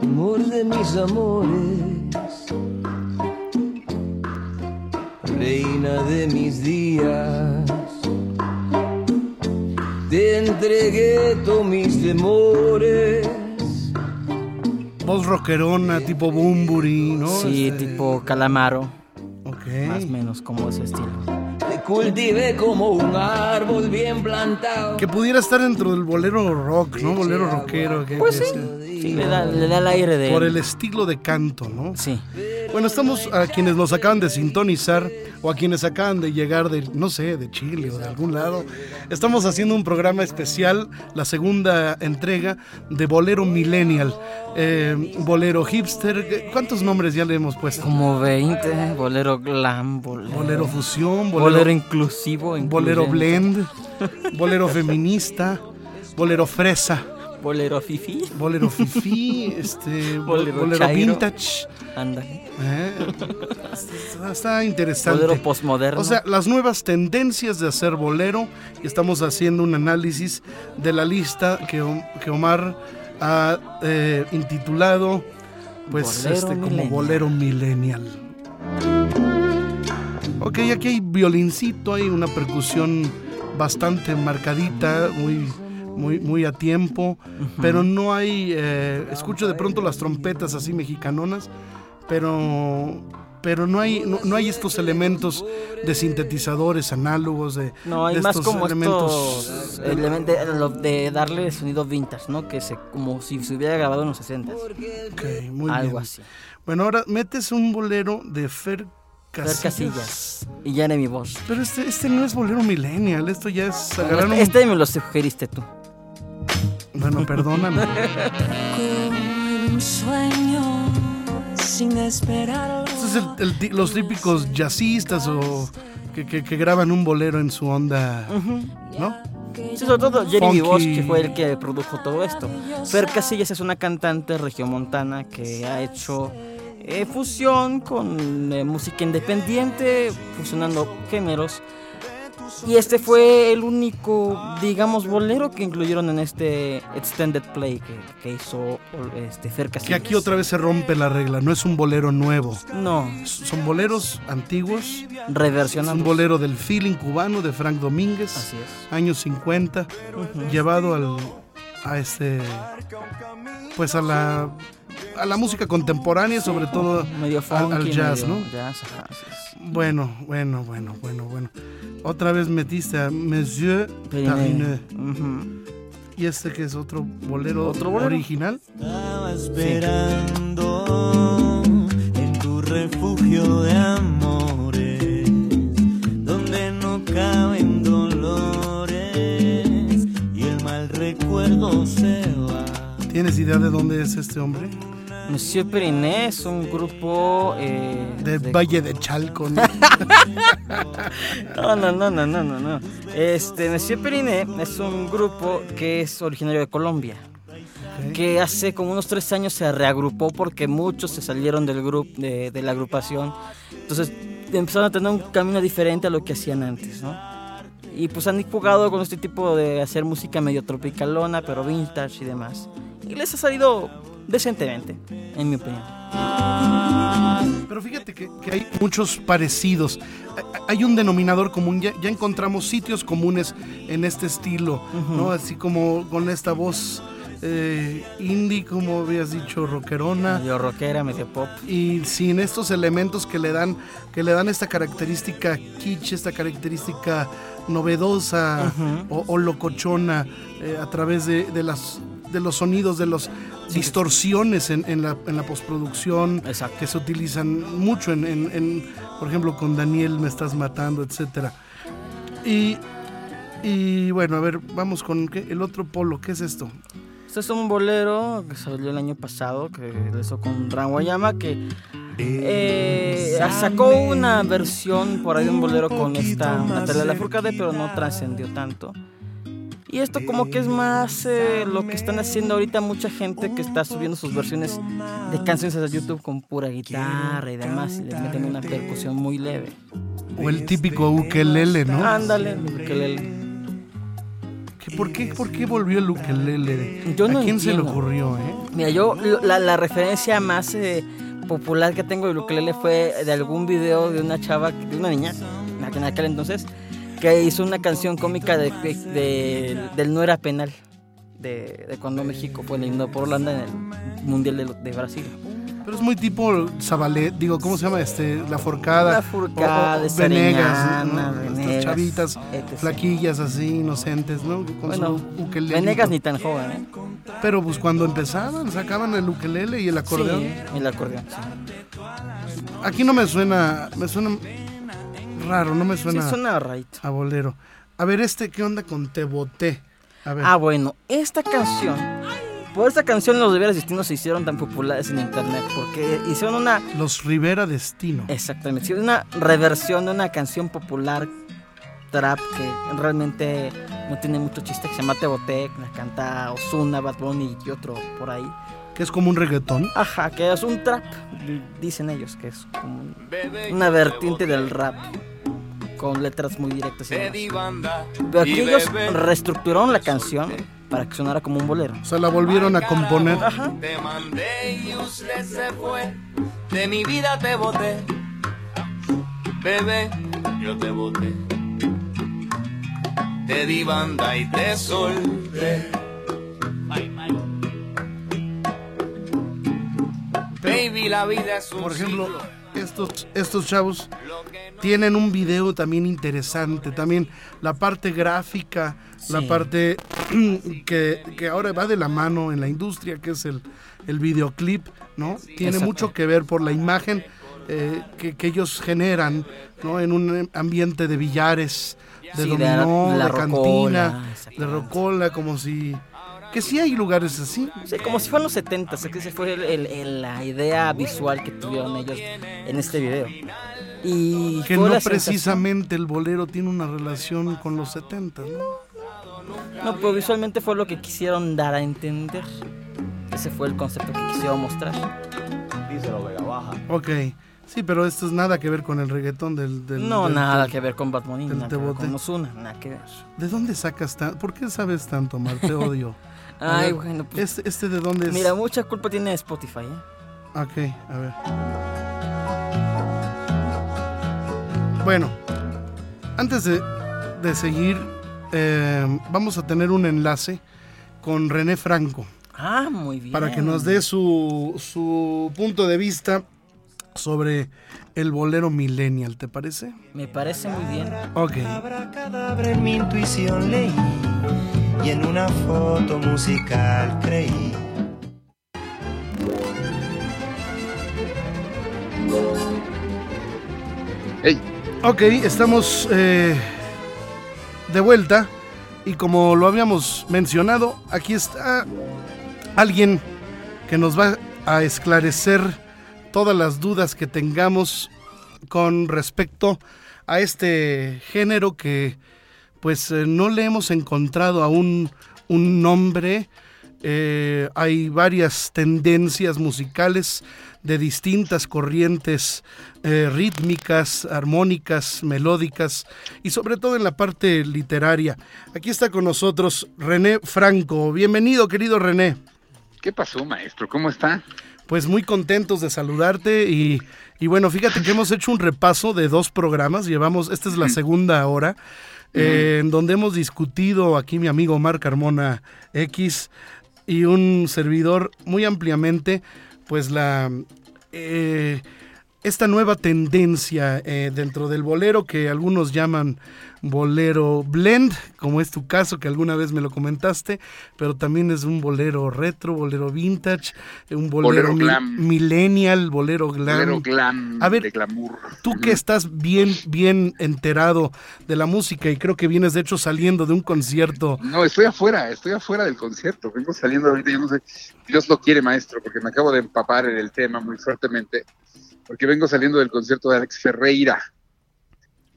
[SPEAKER 5] Amor de mis amores, reina de mis días, te entregué todos mis temores.
[SPEAKER 1] Voz rockerona, tipo Bumburi, ¿no?
[SPEAKER 2] Sí,
[SPEAKER 1] Este,
[SPEAKER 2] tipo calamaro,
[SPEAKER 1] Ok.
[SPEAKER 2] más o menos como ese estilo.
[SPEAKER 5] Te cultivé como un árbol bien plantado.
[SPEAKER 1] Que pudiera estar dentro del bolero rock, ¿no? Bolero rockero. que-
[SPEAKER 2] Pues
[SPEAKER 1] que
[SPEAKER 2] sí,
[SPEAKER 1] sea.
[SPEAKER 2] sí, le da, le da el aire de...
[SPEAKER 1] Por el estilo de canto, ¿no?
[SPEAKER 2] Sí.
[SPEAKER 1] Bueno, estamos a quienes nos acaban de sintonizar o a quienes acaban de llegar de, no sé, de Chile o de algún lado. Estamos haciendo un programa especial, la segunda entrega de Bolero Millennial, eh, Bolero Hipster. ¿Cuántos nombres ya le hemos puesto?
[SPEAKER 2] Como 20, bolero glam, bolero,
[SPEAKER 1] Bolero Fusión,
[SPEAKER 2] bolero
[SPEAKER 1] Bolero,
[SPEAKER 2] inclusivo,
[SPEAKER 1] bolero. Blend, Bolero Feminista, Bolero Fresa.
[SPEAKER 2] Bolero Fifi.
[SPEAKER 1] bolero fifi, este,
[SPEAKER 2] Bolero
[SPEAKER 1] vintage.
[SPEAKER 2] Ándale.
[SPEAKER 1] ¿eh? Está, está interesante.
[SPEAKER 2] Bolero postmoderno.
[SPEAKER 1] O sea, las nuevas tendencias de hacer bolero. Y estamos haciendo un análisis de la lista que, que Omar ha eh, intitulado pues
[SPEAKER 2] Bolero
[SPEAKER 1] este como bolero millennial. Ok, aquí hay violincito, hay una percusión bastante marcadita, muy, muy, muy a tiempo, pero no hay, eh, escucho de pronto las trompetas así mexicanonas, pero, pero no hay, no, no hay estos elementos de sintetizadores análogos, de,
[SPEAKER 2] No, hay
[SPEAKER 1] de
[SPEAKER 2] más
[SPEAKER 1] estos
[SPEAKER 2] como
[SPEAKER 1] elementos-
[SPEAKER 2] estos elementos de, de darle sonido vintage, ¿no? Que se como si se hubiera grabado en los 60
[SPEAKER 1] Ok, muy
[SPEAKER 2] algo
[SPEAKER 1] bien.
[SPEAKER 2] así.
[SPEAKER 1] Bueno, ahora metes un bolero de Fer Casillas.
[SPEAKER 2] Casillas y Jeremy Bosch.
[SPEAKER 1] Pero este, este no es bolero millennial, esto ya es agarrar un...
[SPEAKER 2] Este me lo sugeriste tú.
[SPEAKER 1] Bueno, perdóname.
[SPEAKER 3] Como en un sueño, sin esperarlo.
[SPEAKER 1] Es el- el ti- los típicos jazzistas o que, que- que graban un bolero en su onda, ¿no?
[SPEAKER 2] Sí, sobre todo Jeremy
[SPEAKER 1] Funky.
[SPEAKER 2] Bosch, que fue el que produjo todo esto. Fer Casillas es una cantante regiomontana que ha hecho eh, fusión con eh, música independiente, fusionando géneros. Y este fue el único, digamos, bolero que incluyeron en este extended play que, que hizo este, Fer
[SPEAKER 1] Que aquí otra vez se rompe la regla, no es un bolero nuevo.
[SPEAKER 2] No,
[SPEAKER 1] Son boleros antiguos, es
[SPEAKER 2] reversionando.
[SPEAKER 1] un bolero del feeling cubano de Frank Domínguez,
[SPEAKER 2] Así es.
[SPEAKER 1] años 50, llevado al, a este, pues a la, a la música contemporánea, sobre todo
[SPEAKER 2] Medio
[SPEAKER 1] al,
[SPEAKER 2] funky,
[SPEAKER 1] al jazz,
[SPEAKER 2] medio
[SPEAKER 1] ¿no?
[SPEAKER 2] jazz, ajá, así es.
[SPEAKER 1] Bueno, bueno, bueno, bueno, bueno. Otra vez metiste a Monsieur.
[SPEAKER 2] Ujú.
[SPEAKER 1] Y este que es otro bolero,
[SPEAKER 2] ¿Otro bolero?
[SPEAKER 1] original.
[SPEAKER 6] Estaba esperando en tu refugio de amores, recuerdo se va.
[SPEAKER 1] ¿Tienes idea de dónde es este hombre?
[SPEAKER 2] Monsieur Periné es un grupo eh,
[SPEAKER 1] De, Valle de Chalco. ¿no?
[SPEAKER 2] No, no, no, no, no, no, no. Este, Monsieur Periné es un grupo que es originario de Colombia.
[SPEAKER 1] Ok.
[SPEAKER 2] Que hace como unos tres años se reagrupó porque muchos se salieron del grupo de, de la agrupación. Entonces empezaron a tener un camino diferente a lo que hacían antes, ¿no? Y pues han jugado con este tipo de hacer música medio tropicalona, pero vintage y demás. Y les ha salido decentemente, en mi opinión.
[SPEAKER 1] Pero fíjate que, que hay muchos parecidos. Hay- un denominador común. Ya, ya encontramos sitios comunes en este estilo, ¿no? Así como con esta voz eh, indie, como habías dicho, rockerona.
[SPEAKER 2] Medio rockera, medio pop.
[SPEAKER 1] y sin estos elementos que le dan que le dan esta característica kitsch, esta característica novedosa o, o locochona eh, a través de, de las de los sonidos, de las distorsiones en, en la, en la postproducción
[SPEAKER 2] Exacto.
[SPEAKER 1] que se utilizan mucho en, en- en, por ejemplo, con Daniel me estás matando, etcétera. Y, y bueno, a ver, vamos con ¿qué? el otro polo, ¿qué es esto?
[SPEAKER 2] Este es un bolero que salió el año pasado, que lo hizo con Ran Guayama, que eh, sacó una versión por ahí de un bolero con esta Natalia Lafourcade, pero no trascendió tanto. Y esto como que es más eh, lo que están haciendo ahorita mucha gente que está subiendo sus versiones de canciones a YouTube con pura guitarra y demás, y les meten una percusión muy leve.
[SPEAKER 1] O el típico ukelele, ¿no?
[SPEAKER 2] Ándale, ukelele.
[SPEAKER 1] ¿Qué- ¿Por qué, ¿Por qué volvió el ukelele?
[SPEAKER 2] Yo no
[SPEAKER 1] ¿A quién se le ocurrió, eh?
[SPEAKER 2] Mira, yo la, la referencia más eh, popular que tengo de ukulele fue de algún video de una chava, de una niña, en aquel entonces, que hizo una canción cómica de, de- de- del No Era Penal, de, cuando México fue eliminado por Holanda en el Mundial de Brasil.
[SPEAKER 1] Pero es muy tipo Zabalet, digo, ¿cómo se llama? Este, La Forcada.
[SPEAKER 2] La Forcada,
[SPEAKER 1] o- Venegas, ¿no? Estas
[SPEAKER 2] Venegas,
[SPEAKER 1] chavitas
[SPEAKER 2] etc.
[SPEAKER 1] flaquillas así, inocentes, ¿no? Con
[SPEAKER 2] Bueno,
[SPEAKER 1] su ukelele.
[SPEAKER 2] Venegas ni tan joven, ¿eh?
[SPEAKER 1] Pero pues cuando empezaban, sacaban el ukelele y el acordeón.
[SPEAKER 2] Sí, el acordeón, sí.
[SPEAKER 1] Aquí no me suena, me suena raro, no me suena,
[SPEAKER 2] Sí, suena right.
[SPEAKER 1] a bolero. A ver, este, ¿qué onda con Te Boté? A ver,
[SPEAKER 2] Ah, bueno, esta canción. Por esta canción los deberes destinos se hicieron tan populares en internet porque hicieron una
[SPEAKER 1] Los Rivera Destino.
[SPEAKER 2] exactamente, hicieron una reversión de una canción popular trap que realmente no tiene mucho chiste, que se llama Tebotec, la canta Ozuna, Bad Bunny y otro por ahí.
[SPEAKER 1] Que es como un reggaetón.
[SPEAKER 2] Ajá, que es un trap, dicen ellos, que es como un- una vertiente del rap con letras muy directas. y demás. Pero aquí ellos reestructuraron la canción para que sonara como un bolero.
[SPEAKER 1] O sea, la volvieron a componer.
[SPEAKER 2] Ajá.
[SPEAKER 5] Te mandé y usted se fue. De mi vida te boté. Bebé, yo te boté. Te di banda y te solté. Baby, la vida es un
[SPEAKER 1] Por ejemplo,
[SPEAKER 5] ciclo.
[SPEAKER 1] Estos, estos chavos tienen un video también interesante. También la parte gráfica, la parte que, que ahora va de la mano en la industria, que es el, el videoclip, ¿no? Tiene mucho que ver por la imagen eh, que, que ellos generan, ¿no? En un ambiente de billares, de
[SPEAKER 2] Sí, de la-
[SPEAKER 1] dominó, de,
[SPEAKER 2] la
[SPEAKER 1] cantina,
[SPEAKER 2] rocola,
[SPEAKER 1] de rocola, como si... Que sí hay lugares así.
[SPEAKER 2] Sí, como si fueran los 70, es que esa fue el- el- el- la idea visual que tuvieron ellos en este video. Y
[SPEAKER 1] Que no precisamente el bolero tiene una relación con los 70, ¿no?
[SPEAKER 2] No, pero visualmente fue lo que quisieron dar a entender. Ese fue el concepto que quisieron mostrar.
[SPEAKER 1] Ok, sí, pero esto es nada que ver con el reggaetón del... del-
[SPEAKER 2] no,
[SPEAKER 1] del-
[SPEAKER 2] nada
[SPEAKER 1] del-
[SPEAKER 2] que ver con nada que ver
[SPEAKER 1] Tebote.
[SPEAKER 2] con Ozuna, nada que ver.
[SPEAKER 1] ¿De dónde sacas tanto? ¿Por qué sabes tanto, Omar? Te odio.
[SPEAKER 2] Ay,
[SPEAKER 1] ver,
[SPEAKER 2] bueno, pues
[SPEAKER 1] ¿Este, este de dónde es?
[SPEAKER 2] mira, mucha culpa tiene Spotify, ¿eh?
[SPEAKER 1] Ok, a ver. Bueno, antes de, de seguir, eh, vamos a tener un enlace con René Franco
[SPEAKER 2] Ah, muy bien.
[SPEAKER 1] para que nos dé su, su punto de vista sobre el bolero millennial, ¿te parece?
[SPEAKER 2] Me parece muy bien.
[SPEAKER 1] Ok.
[SPEAKER 8] Abracadabra en mi intuición leí y en una foto musical creí.
[SPEAKER 1] Ok, estamos eh, de vuelta y como lo habíamos mencionado, aquí está alguien que nos va a esclarecer todas las dudas que tengamos con respecto a este género que pues eh, no le hemos encontrado aún un nombre. Eh, hay varias tendencias musicales de distintas corrientes eh, rítmicas, armónicas, melódicas y sobre todo en la parte literaria. Aquí está con nosotros René Franco. Bienvenido, querido René.
[SPEAKER 9] ¿Qué pasó, maestro? ¿Cómo está?
[SPEAKER 1] Pues muy contentos de saludarte y, y bueno, fíjate que hemos hecho un repaso de dos programas, llevamos, esta es la segunda hora, eh, en donde hemos discutido aquí mi amigo Omar Carmona X y un servidor muy ampliamente, pues la... eh, esta nueva tendencia eh, dentro del bolero que algunos llaman bolero blend, como es tu caso que alguna vez me lo comentaste, pero también es un bolero retro, bolero vintage, un bolero,
[SPEAKER 9] Bolero
[SPEAKER 1] mi-
[SPEAKER 9] glam.
[SPEAKER 1] millennial, bolero glam.
[SPEAKER 9] Bolero glam,
[SPEAKER 1] A ver,
[SPEAKER 9] de glamour.
[SPEAKER 1] Tú que estás bien, bien enterado de la música y creo que vienes de hecho saliendo de un concierto.
[SPEAKER 9] No, estoy afuera, estoy afuera del concierto. Vengo saliendo ahorita, yo no sé. Dios lo quiere, maestro, porque me acabo de empapar en el tema muy fuertemente. Porque vengo saliendo del concierto de Alex Ferreira.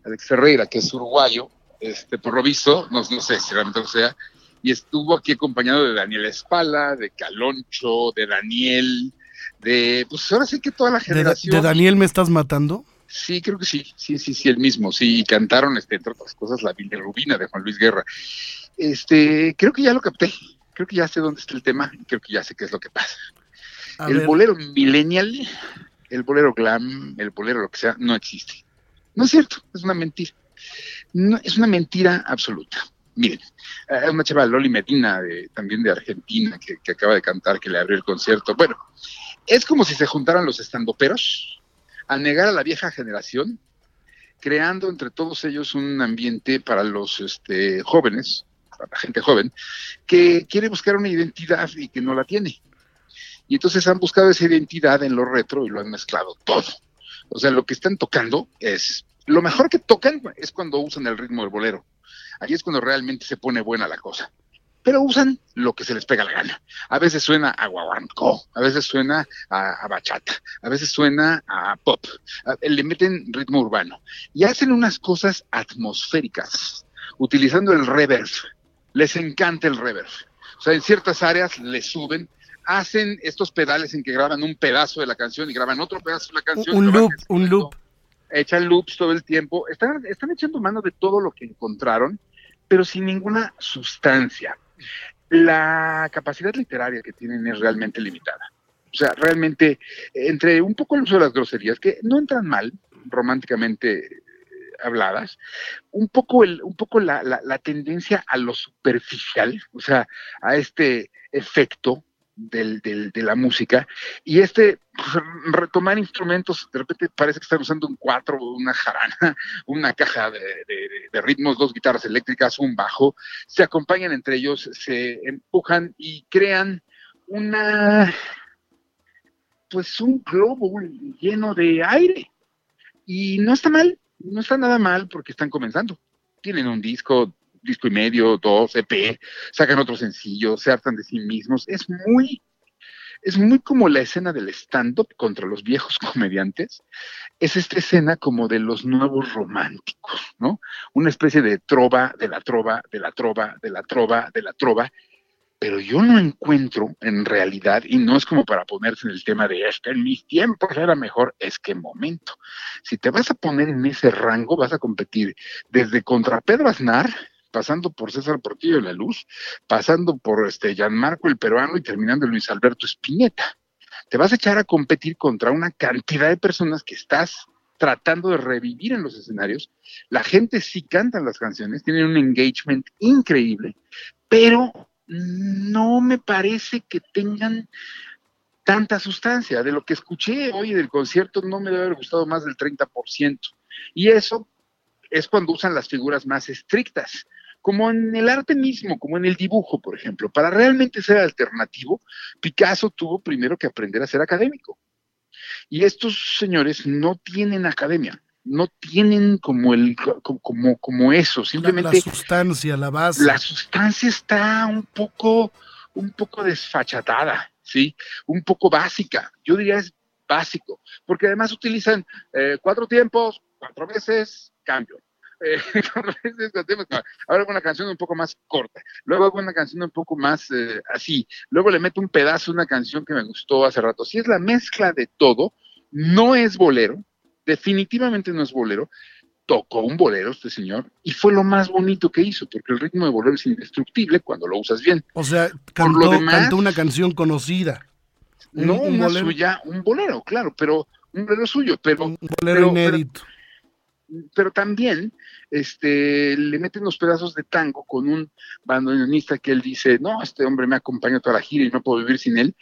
[SPEAKER 9] Alex Ferreira, que es uruguayo, este, por lo visto, no, no sé si realmente lo sea, y estuvo aquí acompañado de Daniel Espala, de Caloncho, de Daniel, de, pues ahora sí que toda la generación.
[SPEAKER 1] de Daniel me estás matando.
[SPEAKER 9] Sí, creo que sí, sí, sí, sí, el mismo, sí, y cantaron, este, entre otras cosas, la bilirrubina de Juan Luis Guerra. Este, creo que ya lo capté, creo que ya sé dónde está el tema, y creo que ya sé qué es lo que pasa.
[SPEAKER 1] A
[SPEAKER 9] el
[SPEAKER 1] ver,
[SPEAKER 9] bolero millennial, el bolero glam, el bolero lo que sea, no existe. No es cierto, es una mentira. No, es una mentira absoluta. Miren, hay una chava Loli Medina, de- también de Argentina, que, que acaba de cantar, que le abrió el concierto. Bueno, es como si se juntaran los estandoperos a negar a la vieja generación, creando entre todos ellos un ambiente para los este, jóvenes, para la gente joven, que quiere buscar una identidad y que no la tiene. Y entonces han buscado esa identidad en lo retro y lo han mezclado todo. O sea, lo que están tocando es, lo mejor que tocan es cuando usan el ritmo del bolero. Ahí es cuando realmente se pone buena la cosa. pero usan lo que se les pega la gana. A veces suena a guaguancó, a veces suena a, bachata, a veces suena a pop, le meten ritmo urbano y hacen unas cosas atmosféricas utilizando el reverb. Les encanta el reverb. O sea, en ciertas áreas le suben, hacen estos pedales en que graban un pedazo de la canción y graban otro pedazo de la canción.
[SPEAKER 1] Un loop, un loop.
[SPEAKER 9] echan loops todo el tiempo, están, están echando mano de todo lo que encontraron, pero sin ninguna sustancia. La capacidad literaria que tienen es realmente limitada. O sea, realmente, entre un poco el uso de las groserías, que no entran mal, románticamente eh, habladas, un poco, el, un poco la, la- la tendencia a lo superficial, o sea, a este efecto del, del- de la música, y este pues, retomar instrumentos, de repente parece que están usando un cuatro, una jarana, una caja de, de- de ritmos, dos guitarras eléctricas, un bajo, se acompañan entre ellos, se empujan y crean una, pues un globo lleno de aire. Y no está mal, no está nada mal porque están comenzando. Tienen un disco, disco y medio, dos, EP, sacan otro sencillo, se hartan de sí mismos. Es muy, es muy como la escena del stand-up contra los viejos comediantes. Es esta escena como de los nuevos románticos, ¿no? Una especie de trova, de la trova, de la trova, de la trova, de la trova. Pero yo no encuentro en realidad, y no es como para ponerse en el tema de es que en mis tiempos era mejor, es que momento. Si te vas a poner en ese rango, vas a competir desde contra Pedro Aznar, pasando por César Portillo de la Luz, pasando por este Gianmarco el peruano y terminando Luis Alberto Spinetta. Te vas a echar a competir contra una cantidad de personas que estás tratando de revivir en los escenarios. La gente sí canta las canciones, tienen un engagement increíble, pero no me parece que tengan tanta sustancia. De lo que escuché hoy del concierto no me debe haber gustado más del 30%. Y eso es cuando usan las figuras más estrictas, como en el arte mismo, como en el dibujo, por ejemplo. Para realmente ser alternativo, Picasso tuvo primero que aprender a ser académico. Y estos señores no tienen academia, no tienen como el como como eso,
[SPEAKER 1] La,
[SPEAKER 9] simplemente
[SPEAKER 1] la sustancia, la base.
[SPEAKER 9] la sustancia está un poco, un poco desfachatada, ¿sí? Un poco básica. Yo diría es básico, porque además utilizan eh, cuatro tiempos, cuatro veces, cambio. Eh, ahora hago una canción un poco más corta, luego hago una canción un poco más eh, así, luego le meto un pedazo de una canción que me gustó hace rato. Si es la mezcla de todo, no es bolero, definitivamente no es bolero, tocó un bolero este señor y fue lo más bonito que hizo, porque el ritmo de bolero es indestructible cuando lo usas bien.
[SPEAKER 1] O sea,
[SPEAKER 9] lo
[SPEAKER 1] cantó,
[SPEAKER 9] demás-
[SPEAKER 1] cantó una canción conocida. Un-
[SPEAKER 9] no
[SPEAKER 1] un
[SPEAKER 9] una
[SPEAKER 1] bolero.
[SPEAKER 9] suya, un bolero, claro, pero un bolero suyo, pero,
[SPEAKER 1] Un bolero
[SPEAKER 9] pero-
[SPEAKER 1] inédito.
[SPEAKER 9] pero también este, le meten los pedazos de tango con un bandoneonista que él dice, no, este hombre me acompaña toda la gira y no puedo vivir sin él.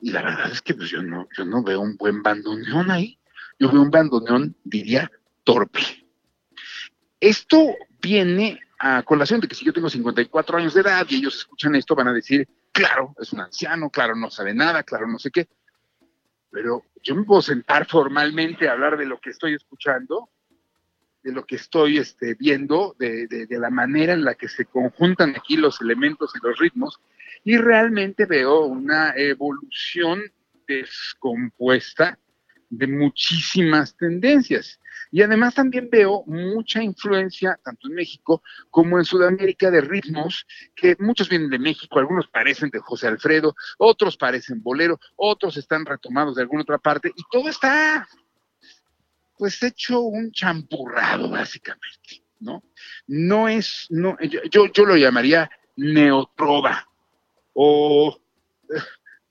[SPEAKER 9] Y la verdad es que pues, yo, no, yo no veo un buen bandoneón ahí. Yo veo un bandoneón, diría, torpe. Esto viene a colación de que si yo tengo 54 años de edad y ellos escuchan esto, van a decir, claro, es un anciano, claro, no sabe nada, claro, no sé qué. Pero yo me puedo sentar formalmente a hablar de lo que estoy escuchando, de lo que estoy este, viendo, de, de- de la manera en la que se conjuntan aquí los elementos y los ritmos, y realmente veo una evolución descompuesta de muchísimas tendencias. Y además también veo mucha influencia, tanto en México como en Sudamérica, de ritmos que muchos vienen de México, algunos parecen de José Alfredo, otros parecen bolero, otros están retomados de alguna otra parte, y todo está pues hecho un champurrado, básicamente, ¿no? No es, no, yo, yo, lo llamaría neotrova o eh,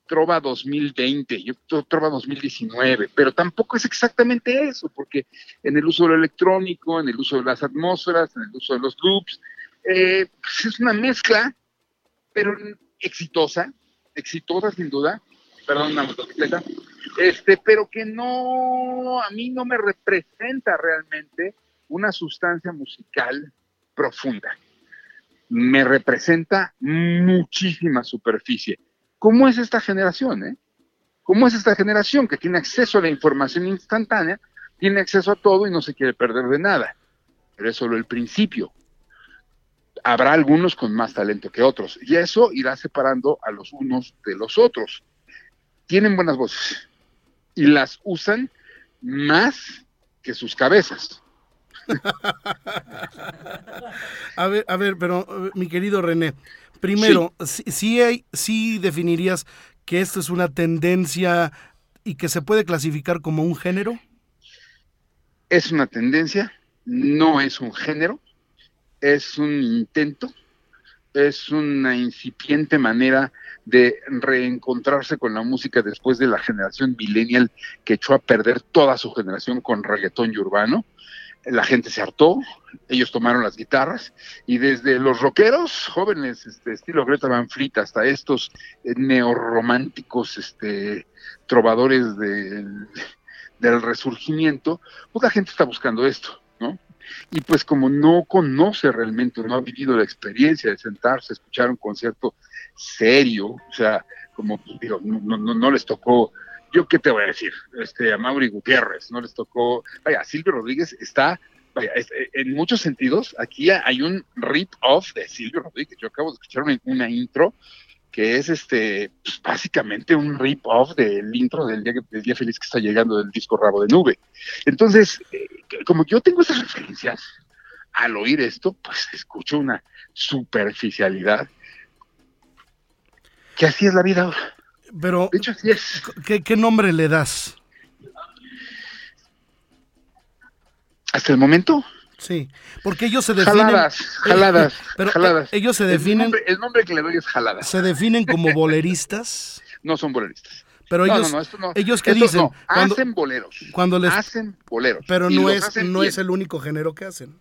[SPEAKER 9] trova 2020, yo trova 2019, pero tampoco es exactamente eso, porque en el uso de lo electrónico, en el uso de las atmósferas, en el uso de los loops, eh, pues es una mezcla, pero exitosa, exitosa sin duda, perdón, una motocicleta, este, pero que no, a mí no me representa realmente una sustancia musical profunda. Me representa muchísima superficie. ¿Cómo es esta generación? Eh? ¿Cómo es esta generación que tiene acceso a la información instantánea, tiene acceso a todo y no se quiere perder de nada? Pero es solo el principio. habrá algunos con más talento que otros, y eso irá separando a los unos de los otros. Tienen buenas voces y las usan más que sus cabezas.
[SPEAKER 1] A ver, a ver, pero eh, mi querido René, primero, sí, sí hay, sí definirías que esto es una tendencia y que se puede clasificar como un género.
[SPEAKER 9] Es una tendencia, no es un género, es un intento, es una incipiente manera de reencontrarse con la música después de la generación millennial que echó a perder toda su generación con reggaetón y urbano. La gente se hartó, ellos tomaron las guitarras y desde los rockeros jóvenes, este, estilo Greta Van Fleet, hasta estos eh, neorrománticos este, trovadores del, resurgimiento, pues la gente está buscando esto, ¿no? Y pues como no conoce realmente, no ha vivido la experiencia de sentarse, escuchar un concierto serio, o sea, como digo, no, no, no les tocó, yo qué te voy a decir, este, a Mauri Gutiérrez, no les tocó, vaya, Silvio Rodríguez está, vaya, eh, en muchos sentidos, aquí hay un rip-off de Silvio Rodríguez, yo acabo de escuchar una intro que es este pues, básicamente un rip-off del intro del día, del día feliz que está llegando del disco Rabo de Nube. Entonces, eh, como yo tengo esas referencias, al oír esto, pues escucho una superficialidad. Que así es la vida ahora.
[SPEAKER 1] Pero,
[SPEAKER 9] De hecho, así es.
[SPEAKER 1] ¿qué, qué nombre le das?
[SPEAKER 9] Hasta el momento,
[SPEAKER 1] Sí, porque ellos se definen.
[SPEAKER 9] jaladas, jaladas,
[SPEAKER 1] Pero,
[SPEAKER 9] jaladas.
[SPEAKER 1] eh, ellos se
[SPEAKER 9] El
[SPEAKER 1] definen,
[SPEAKER 9] nombre, el nombre que le doy es jaladas.
[SPEAKER 1] se definen como boleristas,
[SPEAKER 9] No son boleristas.
[SPEAKER 1] pero
[SPEAKER 9] No,
[SPEAKER 1] ellos,
[SPEAKER 9] no, no, esto no.
[SPEAKER 1] ellos qué
[SPEAKER 9] Esto
[SPEAKER 1] dicen
[SPEAKER 9] no,
[SPEAKER 1] cuando,
[SPEAKER 9] hacen boleros.
[SPEAKER 1] cuando les,
[SPEAKER 9] Hacen boleros.
[SPEAKER 1] pero no es, no
[SPEAKER 9] bien.
[SPEAKER 1] es el único género que hacen.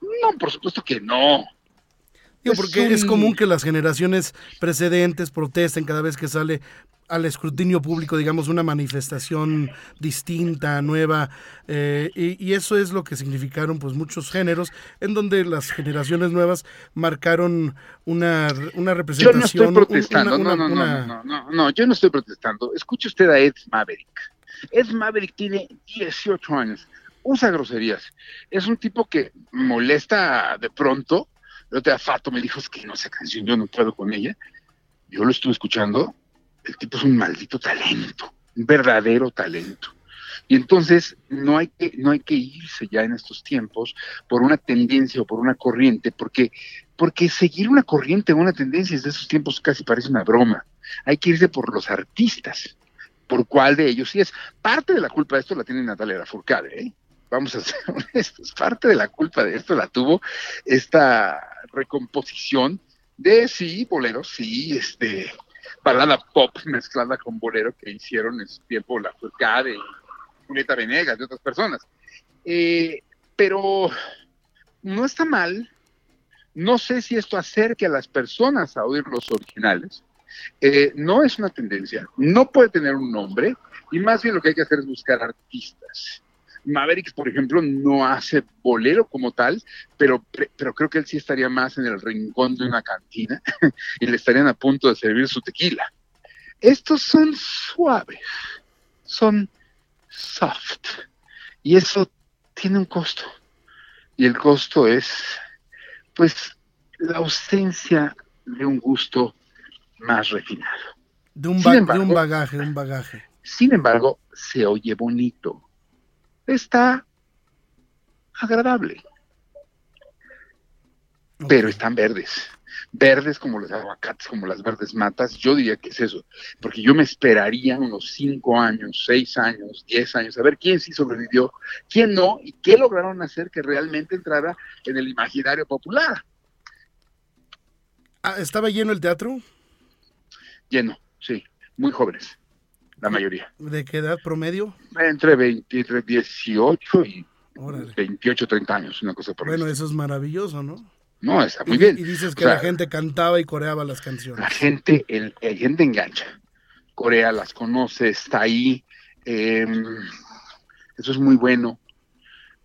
[SPEAKER 9] No, por supuesto que no.
[SPEAKER 1] Digo,
[SPEAKER 9] Es
[SPEAKER 1] porque es
[SPEAKER 9] un-
[SPEAKER 1] común que las generaciones precedentes protesten cada vez que sale al escrutinio público, digamos, una manifestación distinta, nueva, eh, y, y eso es lo que significaron pues muchos géneros, en donde las generaciones nuevas marcaron una, una
[SPEAKER 9] Yo
[SPEAKER 1] representación.
[SPEAKER 9] no estoy protestando,
[SPEAKER 1] una-
[SPEAKER 9] no, no,
[SPEAKER 1] una-
[SPEAKER 9] no, no, no, no, yo no estoy protestando. Escuche usted a Ed Maverick. Ed Maverick tiene 18 años, usa groserías. Es un tipo que molesta de pronto. El otro día Fato me dijo, es que no sé canción, yo no puedo con ella. Yo lo estuve escuchando. El tipo es un maldito talento, un verdadero talento. Y entonces no hay que, no hay que irse ya en estos tiempos por una tendencia o por una corriente, porque porque seguir una corriente o una tendencia desde esos tiempos casi parece una broma. Hay que irse por los artistas, por cuál de ellos sí es. Parte de la culpa de esto la tiene Natalia Lafourcade, ¿eh? Vamos a ser honestos, parte de la culpa de esto la tuvo esta recomposición de sí, boleros, sí, este, balada pop mezclada con bolero que hicieron en su tiempo Lafourcade y Julieta Venegas y otras personas. Eh, pero no está mal, no sé si esto acerque a las personas a oír los originales. Eh, no es una tendencia, no puede tener un nombre, y más bien lo que hay que hacer es buscar artistas. Maverick, por ejemplo, no hace bolero como tal, pero, pero creo que él sí estaría más en el rincón de una cantina y le estarían a punto de servir su tequila. Estos son suaves, son soft, y eso tiene un costo. Y el costo es, pues, la ausencia de un gusto más refinado.
[SPEAKER 1] de, un ba- de un bagaje, un bagaje.
[SPEAKER 9] Sin embargo, se oye bonito. Está agradable, pero están verdes. Verdes como los aguacates, como las verdes matas, yo diría que es eso, porque yo me esperaría unos cinco años, seis años, diez años, a ver quién sí sobrevivió, quién no, y qué lograron hacer que realmente entrara en el imaginario popular.
[SPEAKER 1] Ah, ¿Estaba lleno el teatro?
[SPEAKER 9] Lleno, sí, muy jóvenes, la mayoría.
[SPEAKER 1] ¿De qué edad promedio?
[SPEAKER 9] Entre 20, entre 18 y
[SPEAKER 1] Órale.
[SPEAKER 9] 28, 30 años, una cosa por
[SPEAKER 1] Bueno, eso es maravilloso, ¿no?
[SPEAKER 9] No, está muy
[SPEAKER 1] y,
[SPEAKER 9] bien.
[SPEAKER 1] Y dices
[SPEAKER 9] O
[SPEAKER 1] que
[SPEAKER 9] sea,
[SPEAKER 1] la gente cantaba y coreaba las canciones.
[SPEAKER 9] La gente, el, la gente engancha. Corea las conoce, está ahí. eh, eso es muy bueno.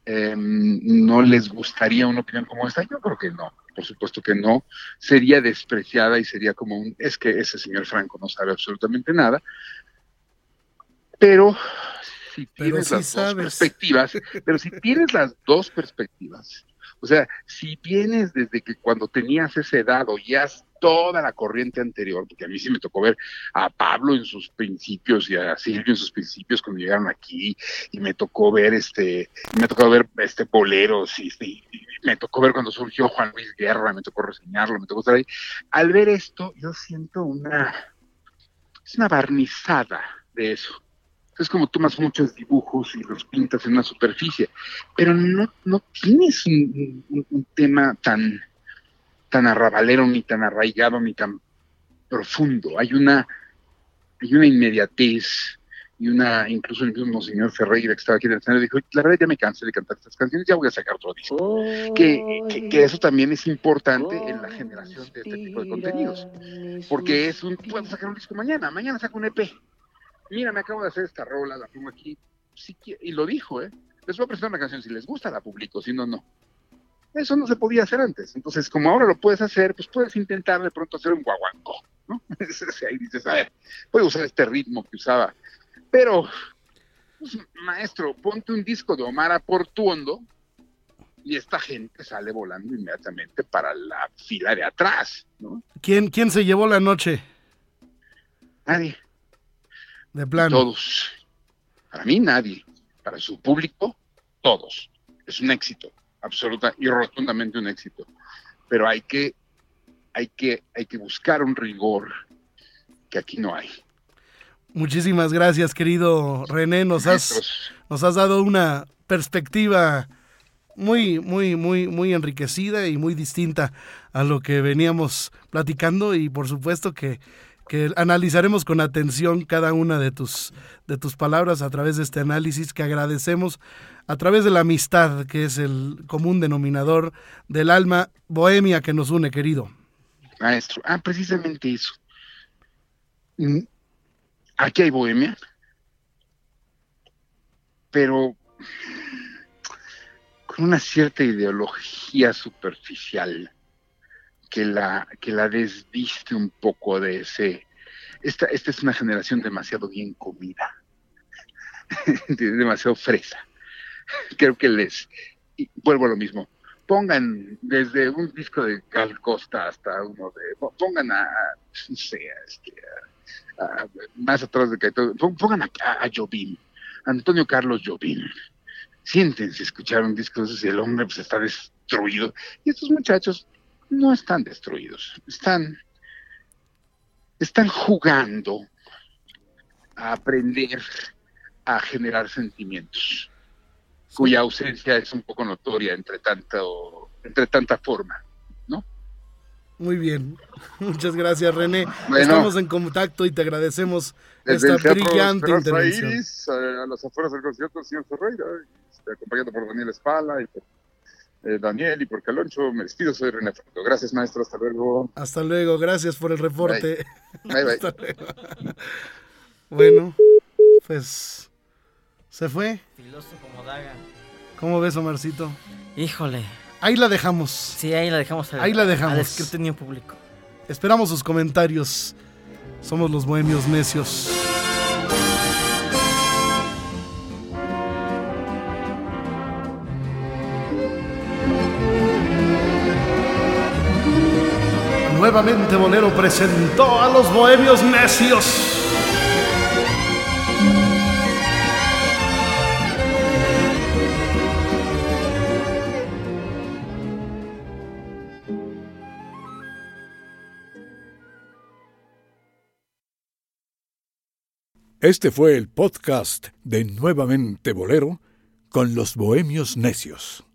[SPEAKER 9] Eh, ¿No les gustaría una opinión como esta? Yo creo que no. Por supuesto que no. Sería despreciada y sería como un, es que ese señor Franco no sabe absolutamente nada. Pero si
[SPEAKER 1] Pero
[SPEAKER 9] tienes
[SPEAKER 1] sí
[SPEAKER 9] las dos perspectivas, pero si tienes las dos perspectivas, O sea, si vienes desde que cuando tenías esa edad oías toda la corriente anterior, porque a mí sí me tocó ver a Pablo en sus principios y a Silvio en sus principios cuando llegaron aquí, y me tocó ver este, me tocó ver este boleros, y, este, y me tocó ver cuando surgió Juan Luis Guerra, me tocó reseñarlo, me tocó estar ahí. Al ver esto, yo siento una, es una barnizada de eso. Es como tomas muchos dibujos y los pintas en una superficie, pero no, no tienes un, un- tema tan, tan arrabalero, ni tan arraigado, ni tan profundo. Hay una, hay una inmediatez y una, incluso el mismo señor Ferreira que estaba aquí en el escenario dijo, la verdad ya me cansé de cantar estas canciones, ya voy a sacar otro disco. Que, que, que eso también es importante en la generación de este tipo de contenidos. Porque es un, puedo sacar un disco mañana, mañana saco un EP. Mira, me acabo de hacer esta rola, la pongo aquí. Si y lo dijo, ¿eh? Les voy a presentar una canción, si les gusta la publico, si no, no. Eso no se podía hacer antes. Entonces, como ahora lo puedes hacer, pues puedes intentar de pronto hacer un guaguancó, ¿no? Ahí dices, a ver, voy a usar este ritmo que usaba. Pero, pues, maestro, ponte un disco de Omar Portuondo y esta gente sale volando inmediatamente para la fila de atrás, ¿no?
[SPEAKER 1] ¿Quién, quién se llevó la noche?
[SPEAKER 9] Nadie.
[SPEAKER 1] De plano.
[SPEAKER 9] Todos. Para mí nadie. Para su público, todos. Es un éxito, absoluta y rotundamente un éxito. Pero hay que, hay que, hay que buscar un rigor que aquí no hay.
[SPEAKER 1] Muchísimas gracias, querido René. Nos has, nos has dado una perspectiva muy, muy, muy, muy enriquecida y muy distinta a lo que veníamos platicando y por supuesto que, que analizaremos con atención cada una de tus, de tus palabras a través de este análisis que agradecemos a través de la amistad que es el común denominador del alma bohemia que nos une, querido.
[SPEAKER 9] Maestro, ah, precisamente eso. Mm, Aquí hay bohemia, pero con una cierta ideología superficial que la, que la desviste un poco de ese... Esta, esta es una generación demasiado bien comida, demasiado fresa. Creo que les... Vuelvo a lo mismo. Pongan desde un disco de Gal Costa hasta uno de... Pongan a... No sé, este, más atrás de Caetano, pon- pongan a, a, Jobim, Antonio Carlos Jobim. Siéntense a escuchar un disco de esos y el hombre pues está destruido. Y estos muchachos no están destruidos, están, están jugando a aprender a generar sentimientos, cuya ausencia es un poco notoria entre tanto, entre tanta forma.
[SPEAKER 1] Muy bien. Muchas gracias, René.
[SPEAKER 9] Bueno.
[SPEAKER 1] Estamos en contacto y te agradecemos esta brillante intervención.
[SPEAKER 9] Iris, eh, a las afueras del concierto del señor Ferreira, este, acompañado por Daniel Espala y por eh, Daniel y por Caloncho. Me despido, soy René Franco. Gracias, maestro. Hasta luego.
[SPEAKER 1] Hasta luego, gracias por el reporte.
[SPEAKER 9] Bye, bye.
[SPEAKER 1] Hasta luego. Bueno, pues se fue.
[SPEAKER 2] Filósofo Modaga.
[SPEAKER 1] ¿Cómo ves, Omarcito?
[SPEAKER 2] Híjole.
[SPEAKER 1] Ahí la dejamos.
[SPEAKER 2] Sí, ahí la dejamos. al-
[SPEAKER 1] Ahí la dejamos.
[SPEAKER 2] Al escrutinio público.
[SPEAKER 1] Esperamos sus comentarios. Somos los bohemios necios. Nuevamente Bolero presentó a los bohemios necios.
[SPEAKER 10] Este fue el podcast de Nuevamente Bolero con los Bohemios Necios.